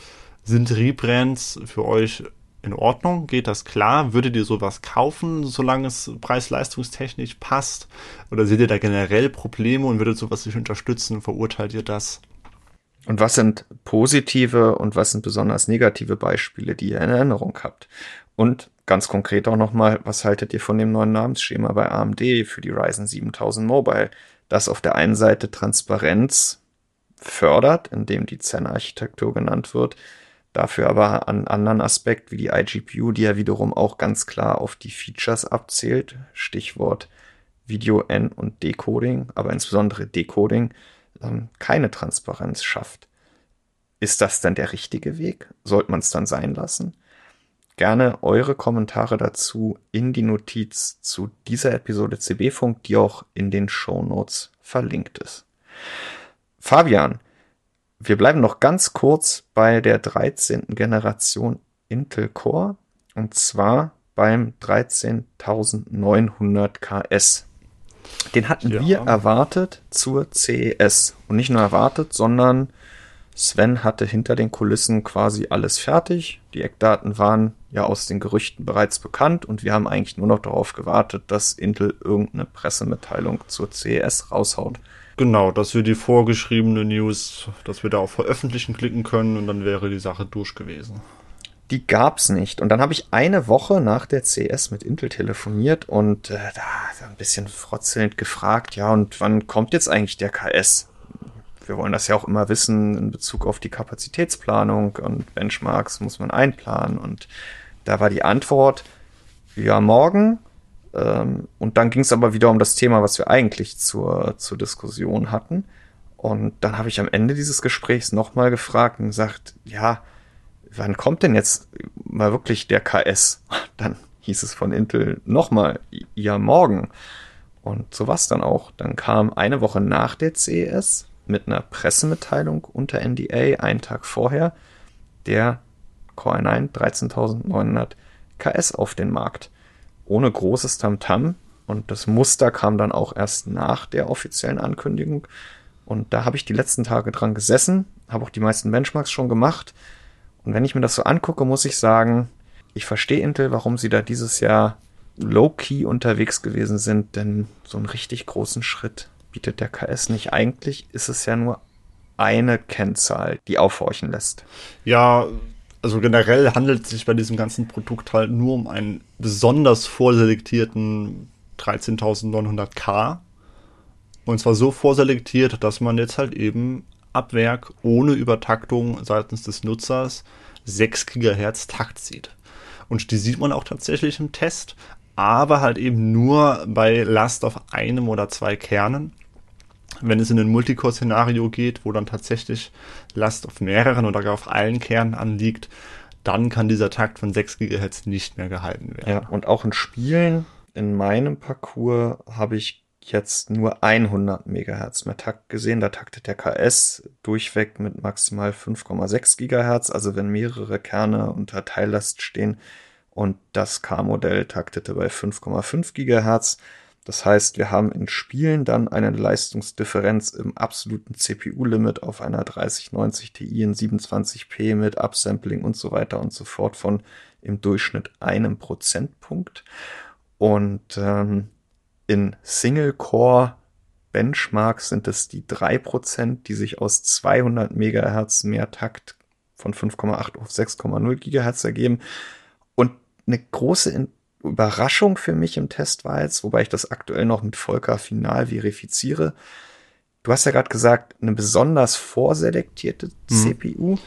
Sind Rebrands für euch in Ordnung? Geht das klar? Würdet ihr sowas kaufen, solange es preis-leistungstechnisch passt? Oder seht ihr da generell Probleme und würdet sowas nicht unterstützen? Verurteilt ihr das? Und was sind positive und was sind besonders negative Beispiele, die ihr in Erinnerung habt? Und ganz konkret auch nochmal, was haltet ihr von dem neuen Namensschema bei AMD für die Ryzen 7000 Mobile? das auf der einen Seite Transparenz fördert, indem die Zen-Architektur genannt wird, dafür aber an anderen Aspekt wie die iGPU, die ja wiederum auch ganz klar auf die Features abzählt, Stichwort Video N und Decoding, aber insbesondere Decoding, ähm, keine Transparenz schafft. Ist das denn der richtige Weg? Sollte man es dann sein lassen? Gerne eure Kommentare dazu in die Notiz zu dieser Episode CB-Funk, die auch in den Show Notes verlinkt ist. Fabian, wir bleiben noch ganz kurz bei der 13. Generation Intel Core und zwar beim 13900 KS. Den hatten ja. wir erwartet zur CES und nicht nur erwartet, sondern Sven hatte hinter den Kulissen quasi alles fertig. Die Eckdaten waren ja aus den Gerüchten bereits bekannt und wir haben eigentlich nur noch darauf gewartet, dass Intel irgendeine Pressemitteilung zur CES raushaut. Genau, dass wir die vorgeschriebene News, dass wir da auf Veröffentlichen klicken können und dann wäre die Sache durch gewesen. Die gab's nicht. Und dann habe ich eine Woche nach der CES mit Intel telefoniert und äh, da ein bisschen frotzelnd gefragt, ja, und wann kommt jetzt eigentlich der KS? wir wollen das ja auch immer wissen in Bezug auf die Kapazitätsplanung und Benchmarks muss man einplanen. Und da war die Antwort, ja, morgen. Ähm, und dann ging es aber wieder um das Thema, was wir eigentlich zur, zur Diskussion hatten. Und dann habe ich am Ende dieses Gesprächs nochmal gefragt und gesagt, ja, wann kommt denn jetzt mal wirklich der KS? Dann hieß es von Intel nochmal, ja, morgen. Und so war es dann auch. Dann kam eine Woche nach der CES mit einer Pressemitteilung unter NDA einen Tag vorher der Core i9 13900 KS auf den Markt. Ohne großes Tamtam. -Tam. Und das Muster kam dann auch erst nach der offiziellen Ankündigung. Und da habe ich die letzten Tage dran gesessen, habe auch die meisten Benchmarks schon gemacht. Und wenn ich mir das so angucke, muss ich sagen, ich verstehe Intel, warum sie da dieses Jahr low-key unterwegs gewesen sind, denn so einen richtig großen Schritt bietet der KS nicht. Eigentlich ist es ja nur eine Kennzahl, die aufhorchen lässt. Ja, also generell handelt es sich bei diesem ganzen Produkt halt nur um einen besonders vorselektierten 13.900K. Und zwar so vorselektiert, dass man jetzt halt eben ab Werk ohne Übertaktung seitens des Nutzers 6 GHz Takt sieht. Und die sieht man auch tatsächlich im Test, aber halt eben nur bei Last auf einem oder zwei Kernen. Wenn es in ein Multicore-Szenario geht, wo dann tatsächlich Last auf mehreren oder gar auf allen Kernen anliegt, dann kann dieser Takt von 6 GHz nicht mehr gehalten werden. Ja, und auch in Spielen, in meinem Parcours habe ich jetzt nur 100 MHz mehr Takt gesehen. Da taktet der KS durchweg mit maximal 5,6 GHz. Also wenn mehrere Kerne unter Teillast stehen, und das K-Modell taktete bei 5,5 GHz. Das heißt, wir haben in Spielen dann eine Leistungsdifferenz im absoluten CPU-Limit auf einer 3090 Ti in 27p mit Upsampling und so weiter und so fort von im Durchschnitt einem Prozentpunkt. Und ähm, in Single-Core Benchmarks sind es die 3%, die sich aus 200 MHz mehr Takt von 5,8 auf 6,0 GHz ergeben eine große Überraschung für mich im Test war jetzt, wobei ich das aktuell noch mit Volker final verifiziere. Du hast ja gerade gesagt, eine besonders vorselektierte mhm. CPU.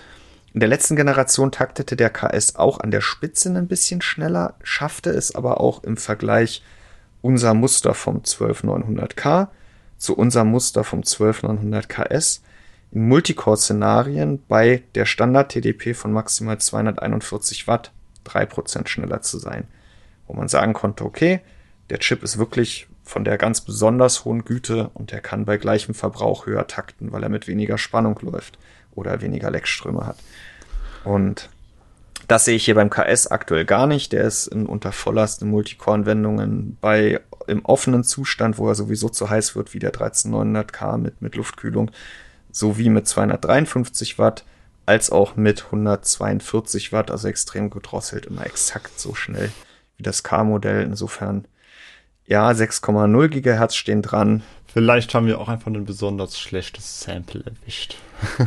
In der letzten Generation taktete der KS auch an der Spitze ein bisschen schneller, schaffte es aber auch im Vergleich unser Muster vom 12900K zu unserem Muster vom 12900 KS in Multicore-Szenarien bei der Standard-TDP von maximal 241 Watt 3% schneller zu sein. Wo man sagen konnte, okay, der Chip ist wirklich von der ganz besonders hohen Güte und der kann bei gleichem Verbrauch höher takten, weil er mit weniger Spannung läuft oder weniger Leckströme hat. Und das sehe ich hier beim KS aktuell gar nicht. Der ist in, unter Volllast in Multicore-Anwendungen bei im offenen Zustand, wo er sowieso zu heiß wird, wie der 13900K mit, mit Luftkühlung, sowie mit 253 Watt als auch mit 142 Watt, also extrem gedrosselt, immer exakt so schnell wie das K-Modell. Insofern, ja, 6,0 Gigahertz stehen dran. Vielleicht haben wir auch einfach ein besonders schlechtes Sample erwischt.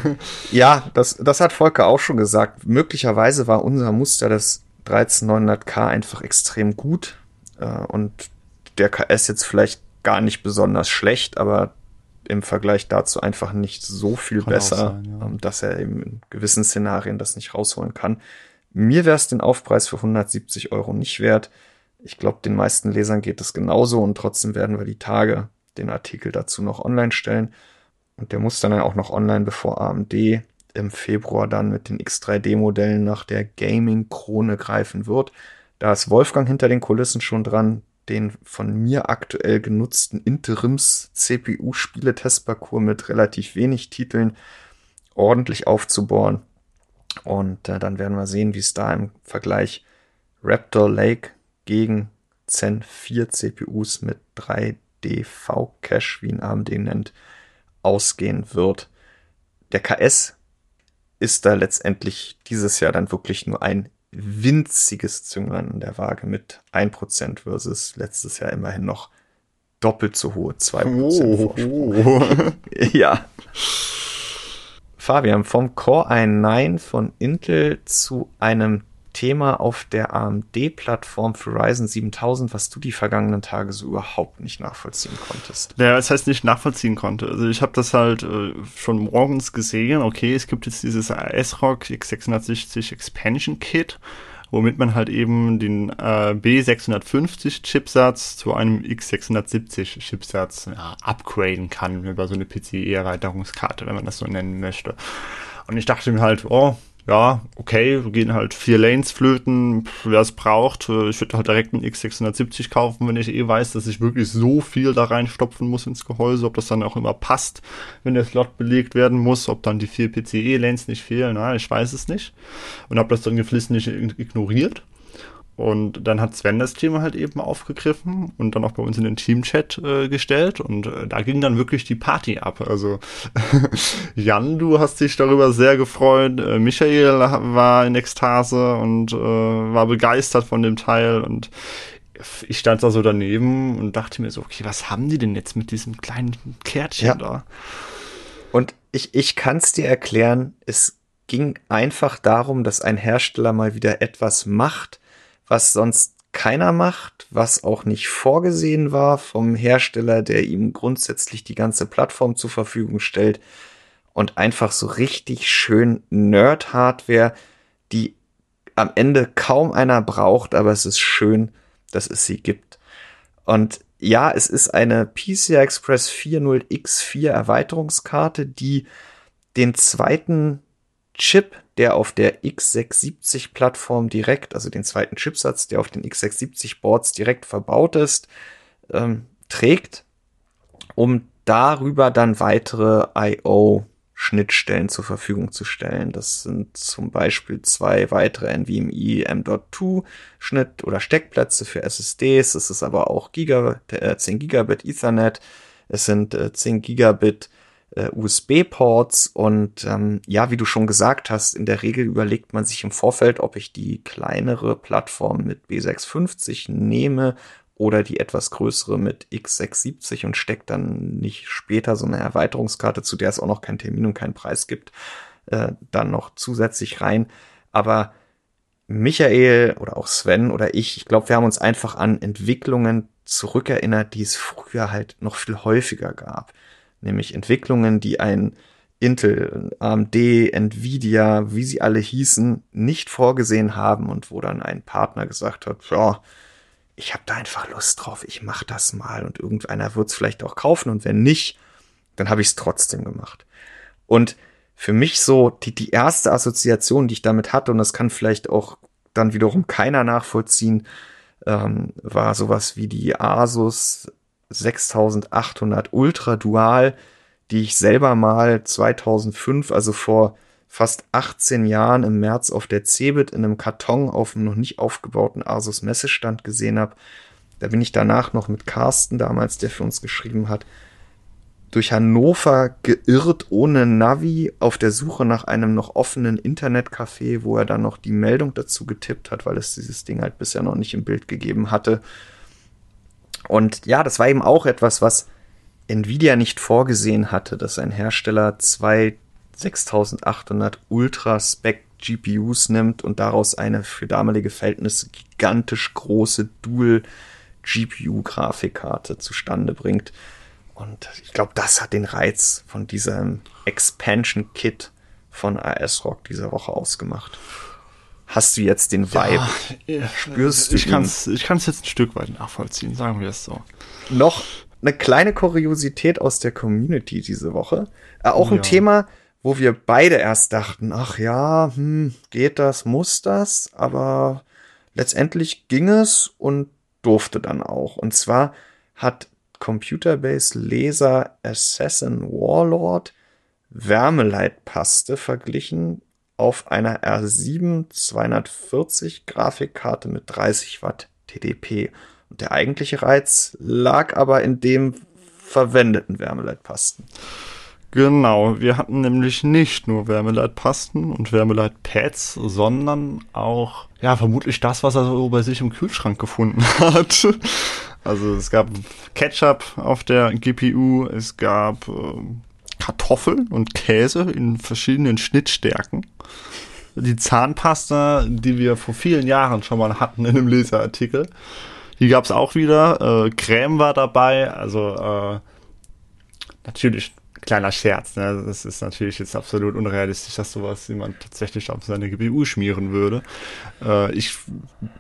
ja, das, das hat Volker auch schon gesagt. Möglicherweise war unser Muster des 13900K einfach extrem gut äh, und der KS jetzt vielleicht gar nicht besonders schlecht, aber im Vergleich dazu einfach nicht so viel kann besser, sein, ja. Ähm, dass er eben in gewissen Szenarien das nicht rausholen kann. Mir wäre es den Aufpreis für 170 Euro nicht wert. Ich glaube, den meisten Lesern geht es genauso und trotzdem werden wir die Tage den Artikel dazu noch online stellen. Und der muss dann auch noch online, bevor AMD im Februar dann mit den X3D-Modellen nach der Gaming-Krone greifen wird. Da ist Wolfgang hinter den Kulissen schon dran den von mir aktuell genutzten Interims-CPU-Spieletestparcours mit relativ wenig Titeln ordentlich aufzubohren. Und äh, dann werden wir sehen, wie es da im Vergleich Raptor Lake gegen Zen 4 CPUs mit 3D V-Cache, wie ihn AMD nennt, ausgehen wird. Der KS ist da letztendlich dieses Jahr dann wirklich nur ein winziges Zünglein in der Waage mit 1% versus letztes Jahr immerhin noch doppelt so hohe 2% oh, oh. ja. Fabian, vom Core i9 von Intel zu einem Thema auf der AMD-Plattform für Ryzen 7000, was du die vergangenen Tage so überhaupt nicht nachvollziehen konntest. Ja, das heißt nicht nachvollziehen konnte. Also ich habe das halt äh, schon morgens gesehen. Okay, es gibt jetzt dieses ASRock X660 Expansion Kit, womit man halt eben den äh, B650 Chipsatz zu einem X670 Chipsatz ja, upgraden kann über so eine PCIe-Erweiterungskarte, wenn man das so nennen möchte. Und ich dachte mir halt, oh, ja, okay, gehen halt vier Lanes flöten, wer es braucht. Äh, ich würde halt direkt einen X670 kaufen, wenn ich eh weiß, dass ich wirklich so viel da reinstopfen muss ins Gehäuse, ob das dann auch immer passt, wenn der Slot belegt werden muss, ob dann die vier PCE-Lanes nicht fehlen, na, ich weiß es nicht. Und habe das dann geflissentlich ignoriert. Und dann hat Sven das Thema halt eben aufgegriffen und dann auch bei uns in den Teamchat äh, gestellt. Und äh, da ging dann wirklich die Party ab. Also Jan, du hast dich darüber sehr gefreut. Äh, Michael war in Ekstase und äh, war begeistert von dem Teil. Und ich stand da so daneben und dachte mir so, okay, was haben die denn jetzt mit diesem kleinen Kärtchen ja. da? Und ich, ich kann es dir erklären, es ging einfach darum, dass ein Hersteller mal wieder etwas macht, was sonst keiner macht, was auch nicht vorgesehen war vom Hersteller, der ihm grundsätzlich die ganze Plattform zur Verfügung stellt und einfach so richtig schön Nerd-Hardware, die am Ende kaum einer braucht, aber es ist schön, dass es sie gibt. Und ja, es ist eine PCI Express 40X4 Erweiterungskarte, die den zweiten Chip der auf der x670-Plattform direkt, also den zweiten Chipsatz, der auf den x670-Boards direkt verbaut ist, ähm, trägt, um darüber dann weitere I.O. Schnittstellen zur Verfügung zu stellen. Das sind zum Beispiel zwei weitere NVMe M.2 Schnitt oder Steckplätze für SSDs. Es ist aber auch Giga, äh, 10 Gigabit Ethernet. Es sind äh, 10 Gigabit äh, USB-Ports und ähm, ja, wie du schon gesagt hast, in der Regel überlegt man sich im Vorfeld, ob ich die kleinere Plattform mit B650 nehme oder die etwas größere mit X670 und steckt dann nicht später so eine Erweiterungskarte, zu der es auch noch keinen Termin und keinen Preis gibt, äh, dann noch zusätzlich rein. Aber Michael oder auch Sven oder ich, ich glaube, wir haben uns einfach an Entwicklungen zurückerinnert, die es früher halt noch viel häufiger gab nämlich Entwicklungen, die ein Intel, AMD, Nvidia, wie sie alle hießen, nicht vorgesehen haben und wo dann ein Partner gesagt hat, ja, ich habe da einfach Lust drauf, ich mach das mal und irgendeiner wird es vielleicht auch kaufen und wenn nicht, dann habe ich es trotzdem gemacht. Und für mich so die, die erste Assoziation, die ich damit hatte, und das kann vielleicht auch dann wiederum keiner nachvollziehen, ähm, war sowas wie die Asus 6800 Ultra Dual, die ich selber mal 2005, also vor fast 18 Jahren im März auf der Cebit in einem Karton auf einem noch nicht aufgebauten Asus Messestand gesehen habe. Da bin ich danach noch mit Carsten damals, der für uns geschrieben hat, durch Hannover geirrt ohne Navi auf der Suche nach einem noch offenen Internetcafé, wo er dann noch die Meldung dazu getippt hat, weil es dieses Ding halt bisher noch nicht im Bild gegeben hatte. Und ja, das war eben auch etwas, was Nvidia nicht vorgesehen hatte, dass ein Hersteller zwei 6800 Ultra-Spec GPUs nimmt und daraus eine für damalige Verhältnisse gigantisch große Dual GPU Grafikkarte zustande bringt. Und ich glaube, das hat den Reiz von diesem Expansion Kit von AS Rock dieser Woche ausgemacht hast du jetzt den Vibe? Ja, Spürst du ich kann es ich kann's jetzt ein Stück weit nachvollziehen, sagen wir es so. Noch eine kleine Kuriosität aus der Community diese Woche. Äh, auch ein ja. Thema, wo wir beide erst dachten, ach ja, hm, geht das, muss das, aber letztendlich ging es und durfte dann auch. Und zwar hat Computerbase Laser Assassin Warlord Wärmeleitpaste verglichen auf einer R7 240 Grafikkarte mit 30 Watt TDP. Und der eigentliche Reiz lag aber in dem verwendeten Wärmeleitpasten. Genau, wir hatten nämlich nicht nur Wärmeleitpasten und Wärmeleitpads, sondern auch, ja, vermutlich das, was er so bei sich im Kühlschrank gefunden hat. Also es gab Ketchup auf der GPU, es gab äh, Kartoffeln und Käse in verschiedenen Schnittstärken. Die Zahnpasta, die wir vor vielen Jahren schon mal hatten in einem Leserartikel. Die gab es auch wieder. Äh, Creme war dabei. Also äh, natürlich kleiner Scherz. Ne? Das ist natürlich jetzt absolut unrealistisch, dass sowas jemand tatsächlich auf seine GPU schmieren würde. Äh, ich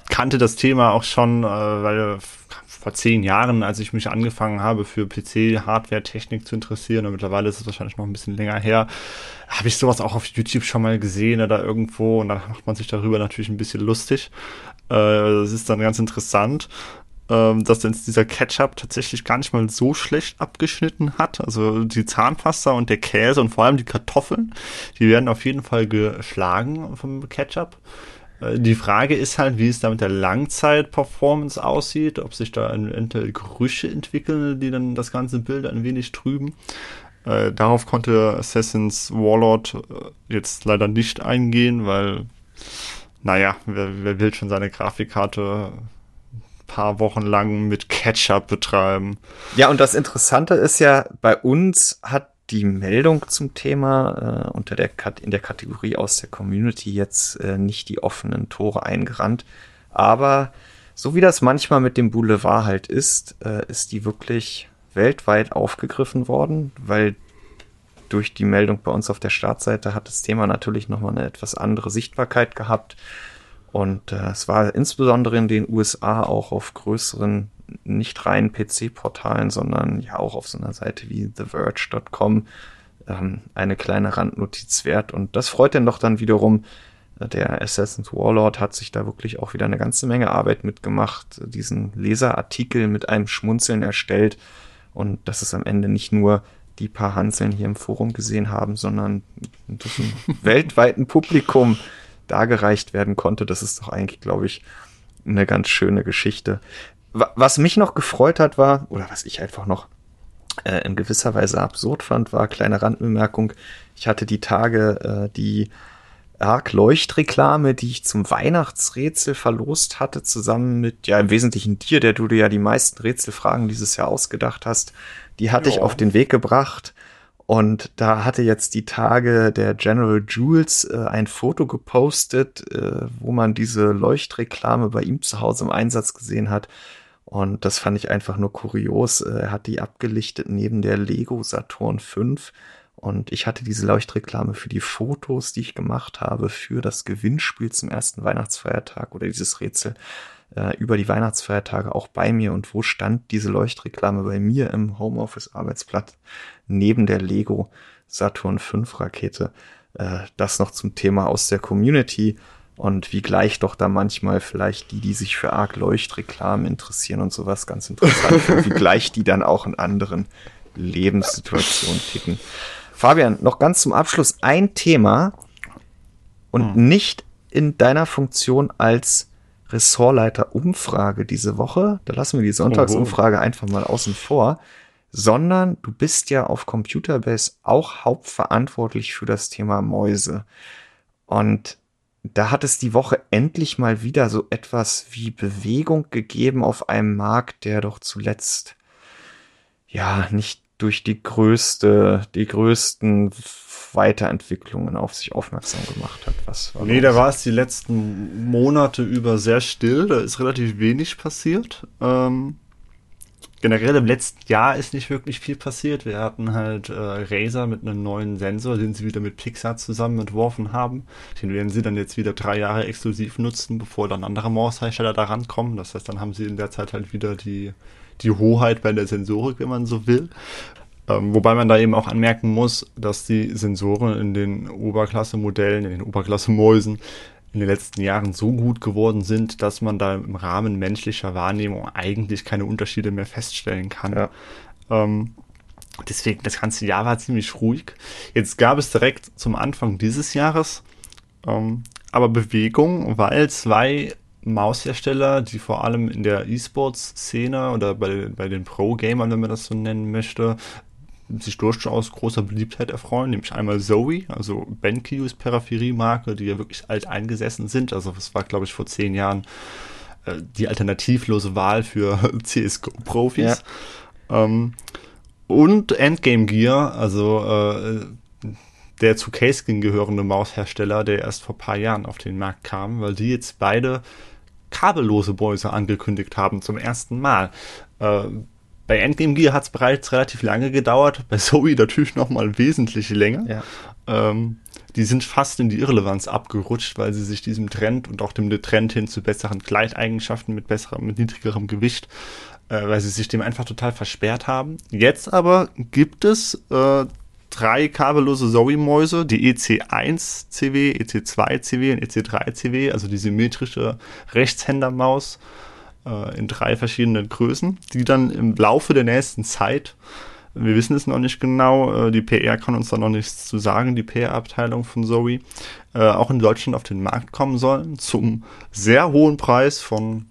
kannte das Thema auch schon, äh, weil vor zehn Jahren, als ich mich angefangen habe, für PC-Hardware-Technik zu interessieren, und mittlerweile ist es wahrscheinlich noch ein bisschen länger her, habe ich sowas auch auf YouTube schon mal gesehen oder irgendwo und dann macht man sich darüber natürlich ein bisschen lustig. Äh, das ist dann ganz interessant ähm, dass denn dieser Ketchup tatsächlich gar nicht mal so schlecht abgeschnitten hat. Also die Zahnpasta und der Käse und vor allem die Kartoffeln, die werden auf jeden Fall geschlagen vom Ketchup. Äh, die Frage ist halt, wie es da mit der Langzeit-Performance aussieht, ob sich da eventuell Gerüche entwickeln, die dann das ganze Bild ein wenig trüben. Äh, darauf konnte Assassin's Warlord äh, jetzt leider nicht eingehen, weil, naja, wer, wer will schon seine Grafikkarte paar Wochen lang mit Ketchup betreiben. Ja, und das Interessante ist ja, bei uns hat die Meldung zum Thema äh, unter der Kat in der Kategorie aus der Community jetzt äh, nicht die offenen Tore eingerannt. Aber so wie das manchmal mit dem Boulevard halt ist, äh, ist die wirklich weltweit aufgegriffen worden, weil durch die Meldung bei uns auf der Startseite hat das Thema natürlich nochmal eine etwas andere Sichtbarkeit gehabt. Und äh, es war insbesondere in den USA auch auf größeren, nicht rein PC-Portalen, sondern ja auch auf so einer Seite wie TheVerge.com ähm, eine kleine Randnotiz wert. Und das freut denn doch dann wiederum. Äh, der Assassin's Warlord hat sich da wirklich auch wieder eine ganze Menge Arbeit mitgemacht, diesen Leserartikel mit einem Schmunzeln erstellt. Und dass es am Ende nicht nur die paar Hanseln hier im Forum gesehen haben, sondern das weltweiten Publikum dargereicht werden konnte. Das ist doch eigentlich, glaube ich, eine ganz schöne Geschichte. Was mich noch gefreut hat, war, oder was ich einfach noch äh, in gewisser Weise absurd fand, war kleine Randbemerkung. Ich hatte die Tage äh, die Arc-Leuchtreklame, die ich zum Weihnachtsrätsel verlost hatte, zusammen mit, ja, im Wesentlichen dir, der du dir ja die meisten Rätselfragen dieses Jahr ausgedacht hast. Die hatte jo. ich auf den Weg gebracht. Und da hatte jetzt die Tage der General Jules äh, ein Foto gepostet, äh, wo man diese Leuchtreklame bei ihm zu Hause im Einsatz gesehen hat. Und das fand ich einfach nur kurios. Äh, er hat die abgelichtet neben der Lego Saturn 5. Und ich hatte diese Leuchtreklame für die Fotos, die ich gemacht habe, für das Gewinnspiel zum ersten Weihnachtsfeiertag oder dieses Rätsel äh, über die Weihnachtsfeiertage auch bei mir und wo stand diese Leuchtreklame bei mir im Homeoffice-Arbeitsplatz neben der Lego Saturn 5 Rakete. Äh, das noch zum Thema aus der Community und wie gleich doch da manchmal vielleicht die, die sich für arg Leuchtreklamen interessieren und sowas ganz interessant, wie gleich die dann auch in anderen Lebenssituationen ticken. Fabian, noch ganz zum Abschluss ein Thema und hm. nicht in deiner Funktion als Ressortleiter Umfrage diese Woche. Da lassen wir die Sonntagsumfrage Oho. einfach mal außen vor. Sondern du bist ja auf Computerbase auch hauptverantwortlich für das Thema Mäuse. Und da hat es die Woche endlich mal wieder so etwas wie Bewegung gegeben auf einem Markt, der doch zuletzt ja nicht durch die größte, die größten Weiterentwicklungen auf sich aufmerksam gemacht hat. Was war nee, da war es die letzten Monate über sehr still. Da ist relativ wenig passiert. Ähm, generell im letzten Jahr ist nicht wirklich viel passiert. Wir hatten halt äh, Razer mit einem neuen Sensor, den sie wieder mit Pixar zusammen entworfen haben. Den werden sie dann jetzt wieder drei Jahre exklusiv nutzen, bevor dann andere Maushersteller da rankommen. Das heißt, dann haben sie in der Zeit halt wieder die, die Hoheit bei der Sensorik, wenn man so will. Ähm, wobei man da eben auch anmerken muss, dass die Sensoren in den Oberklasse-Modellen, in den Oberklasse-Mäusen in den letzten Jahren so gut geworden sind, dass man da im Rahmen menschlicher Wahrnehmung eigentlich keine Unterschiede mehr feststellen kann. Ja. Ähm, deswegen, das ganze Jahr war ziemlich ruhig. Jetzt gab es direkt zum Anfang dieses Jahres ähm, aber Bewegung, weil zwei Maushersteller, die vor allem in der E-Sports-Szene oder bei, bei den Pro-Gamern, wenn man das so nennen möchte, sich durchaus großer Beliebtheit erfreuen, nämlich einmal Zoe, also BenQs Peripheriemarke, die ja wirklich alt eingesessen sind. Also das war, glaube ich, vor zehn Jahren äh, die alternativlose Wahl für CSGO-Profis. Ja. Ähm, und Endgame Gear, also äh, der zu Caskin gehörende Maushersteller, der erst vor paar Jahren auf den Markt kam, weil die jetzt beide kabellose Mäuse angekündigt haben zum ersten Mal. Äh, bei Endgame Gear hat es bereits relativ lange gedauert, bei Zoe natürlich nochmal wesentlich länger. Ja. Ähm, die sind fast in die Irrelevanz abgerutscht, weil sie sich diesem Trend und auch dem Trend hin zu besseren Gleiteigenschaften mit besserem, mit niedrigerem Gewicht, äh, weil sie sich dem einfach total versperrt haben. Jetzt aber gibt es äh, drei kabellose Zoe-Mäuse, die EC1-CW, EC2-CW und EC3-CW, also die symmetrische Rechtshändermaus äh, in drei verschiedenen Größen, die dann im Laufe der nächsten Zeit wir wissen es noch nicht genau. Äh, die PR kann uns da noch nichts zu sagen, die PR-Abteilung von Zoe. Äh, auch in Deutschland auf den Markt kommen sollen zum sehr hohen Preis von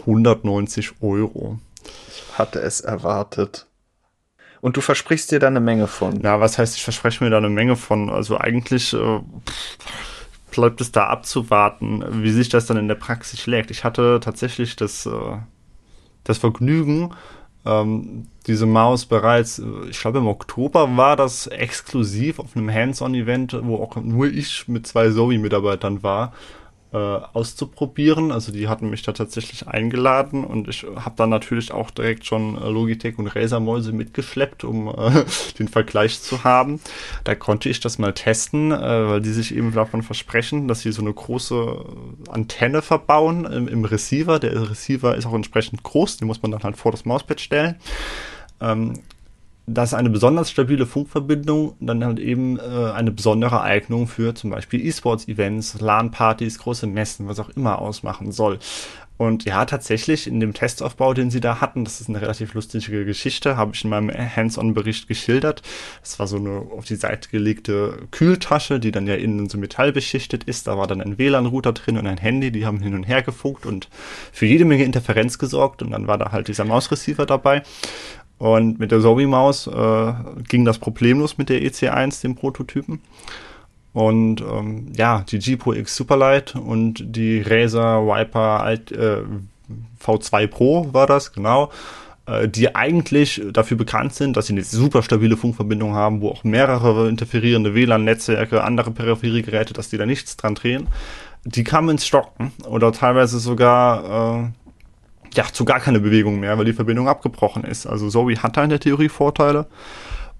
190 Euro. Ich hatte es erwartet. Und du versprichst dir da eine Menge von. Ja, was heißt, ich verspreche mir da eine Menge von? Also eigentlich äh, bleibt es da abzuwarten, wie sich das dann in der Praxis schlägt. Ich hatte tatsächlich das, äh, das Vergnügen, ähm, diese Maus bereits, äh, ich glaube im Oktober war das exklusiv auf einem Hands-on-Event, wo auch nur ich mit zwei Zoe-Mitarbeitern war äh, auszuprobieren. Also die hatten mich da tatsächlich eingeladen und ich habe dann natürlich auch direkt schon äh, Logitech und Razer-Mäuse mitgeschleppt, um äh, den Vergleich zu haben. Da konnte ich das mal testen, äh, weil die sich eben davon versprechen, dass sie so eine große Antenne verbauen im, im Receiver. Der Receiver ist auch entsprechend groß, den muss man dann halt vor das Mauspad stellen. Ähm, dass eine besonders stabile Funkverbindung dann halt eben äh, eine besondere Eignung für zum Beispiel E-Sports-Events, LAN-Partys, große Messen, was auch immer ausmachen soll. Und ja, tatsächlich in dem Testaufbau, den sie da hatten, das ist eine relativ lustige Geschichte, habe ich in meinem Hands-on-Bericht geschildert. Das war so eine auf die Seite gelegte Kühltasche, die dann ja innen so metallbeschichtet ist. Da war dann ein WLAN-Router drin und ein Handy, die haben hin und her gefunkt und für jede Menge Interferenz gesorgt. Und dann war da halt dieser Mausreceiver dabei. Und mit der Zowie-Maus äh, ging das problemlos mit der EC1, dem Prototypen. Und ähm, ja, die GPO X Superlight und die Razer Viper Alt, äh, V2 Pro war das, genau, äh, die eigentlich dafür bekannt sind, dass sie eine super stabile Funkverbindung haben, wo auch mehrere interferierende WLAN-Netzwerke, andere Peripheriegeräte, dass die da nichts dran drehen. Die kamen ins Stocken oder teilweise sogar äh, ja, zu gar keine Bewegung mehr, weil die Verbindung abgebrochen ist. Also Zoe hat da in der Theorie Vorteile.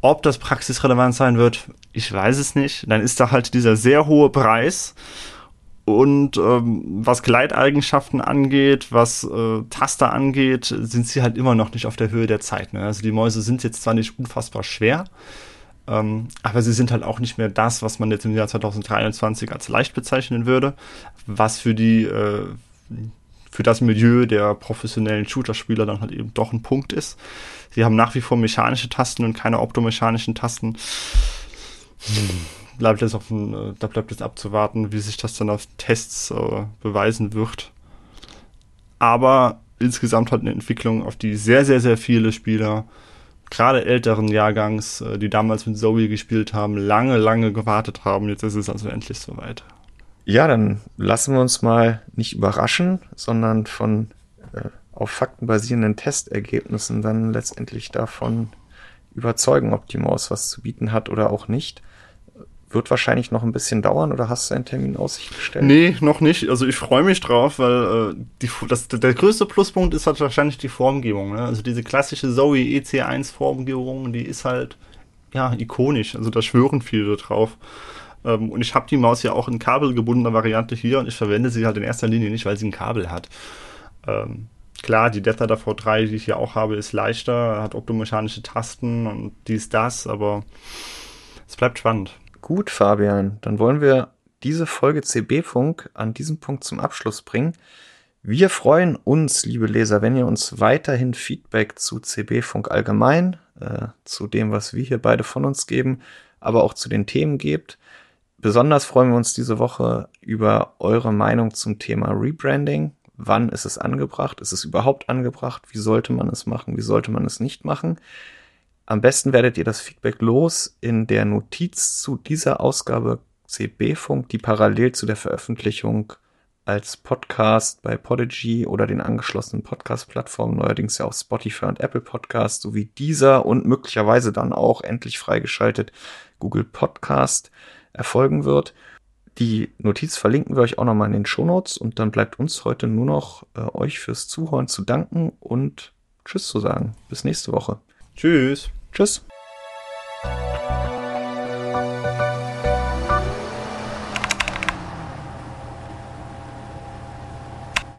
Ob das praxisrelevant sein wird, ich weiß es nicht. Dann ist da halt dieser sehr hohe Preis. Und ähm, was Gleiteigenschaften angeht, was äh, Taster angeht, sind sie halt immer noch nicht auf der Höhe der Zeit. Ne? Also die Mäuse sind jetzt zwar nicht unfassbar schwer, ähm, aber sie sind halt auch nicht mehr das, was man jetzt im Jahr 2023 als leicht bezeichnen würde, was für die äh, für das Milieu der professionellen Shooter-Spieler dann halt eben doch ein Punkt ist. Sie haben nach wie vor mechanische Tasten und keine optomechanischen Tasten. Hm. Bleibt jetzt auf, äh, da bleibt jetzt abzuwarten, wie sich das dann auf Tests äh, beweisen wird. Aber insgesamt halt eine Entwicklung, auf die sehr, sehr, sehr viele Spieler, gerade älteren Jahrgangs, äh, die damals mit Zoe gespielt haben, lange, lange gewartet haben. Jetzt ist es also endlich soweit. Ja, dann lassen wir uns mal nicht überraschen, sondern von äh, auf Fakten basierenden Testergebnissen dann letztendlich davon überzeugen, ob die Maus was zu bieten hat oder auch nicht. Wird wahrscheinlich noch ein bisschen dauern oder hast du einen Termin Aussicht gestellt? Nee, noch nicht. Also ich freue mich drauf, weil äh, die, das, der größte Pluspunkt ist halt wahrscheinlich die Formgebung. Ne? Also diese klassische Zoe EC1 Formgebung, die ist halt ja ikonisch. Also da schwören viele drauf. Ähm, und ich habe die Maus ja auch in kabelgebundener Variante hier und ich verwende sie halt in erster Linie nicht, weil sie ein Kabel hat. Ähm, klar, die Death Adder V3, die ich hier auch habe, ist leichter, hat optomechanische Tasten und dies, das, aber es bleibt spannend. Gut, Fabian, dann wollen wir diese Folge CB-Funk an diesem Punkt zum Abschluss bringen. Wir freuen uns, liebe Leser, wenn ihr uns weiterhin Feedback zu CB-Funk allgemein, äh, zu dem, was wir hier beide von uns geben, aber auch zu den Themen gebt. Besonders freuen wir uns diese Woche über eure Meinung zum Thema Rebranding. Wann ist es angebracht? Ist es überhaupt angebracht? Wie sollte man es machen? Wie sollte man es nicht machen? Am besten werdet ihr das Feedback los in der Notiz zu dieser Ausgabe CB-Funk, die parallel zu der Veröffentlichung als Podcast bei Podigy oder den angeschlossenen Podcast-Plattformen, neuerdings ja auf Spotify und Apple Podcast, sowie dieser und möglicherweise dann auch endlich freigeschaltet Google Podcast erfolgen wird. Die Notiz verlinken wir euch auch nochmal in den Shownotes und dann bleibt uns heute nur noch äh, euch fürs Zuhören zu danken und Tschüss zu sagen. Bis nächste Woche. Tschüss. Tschüss.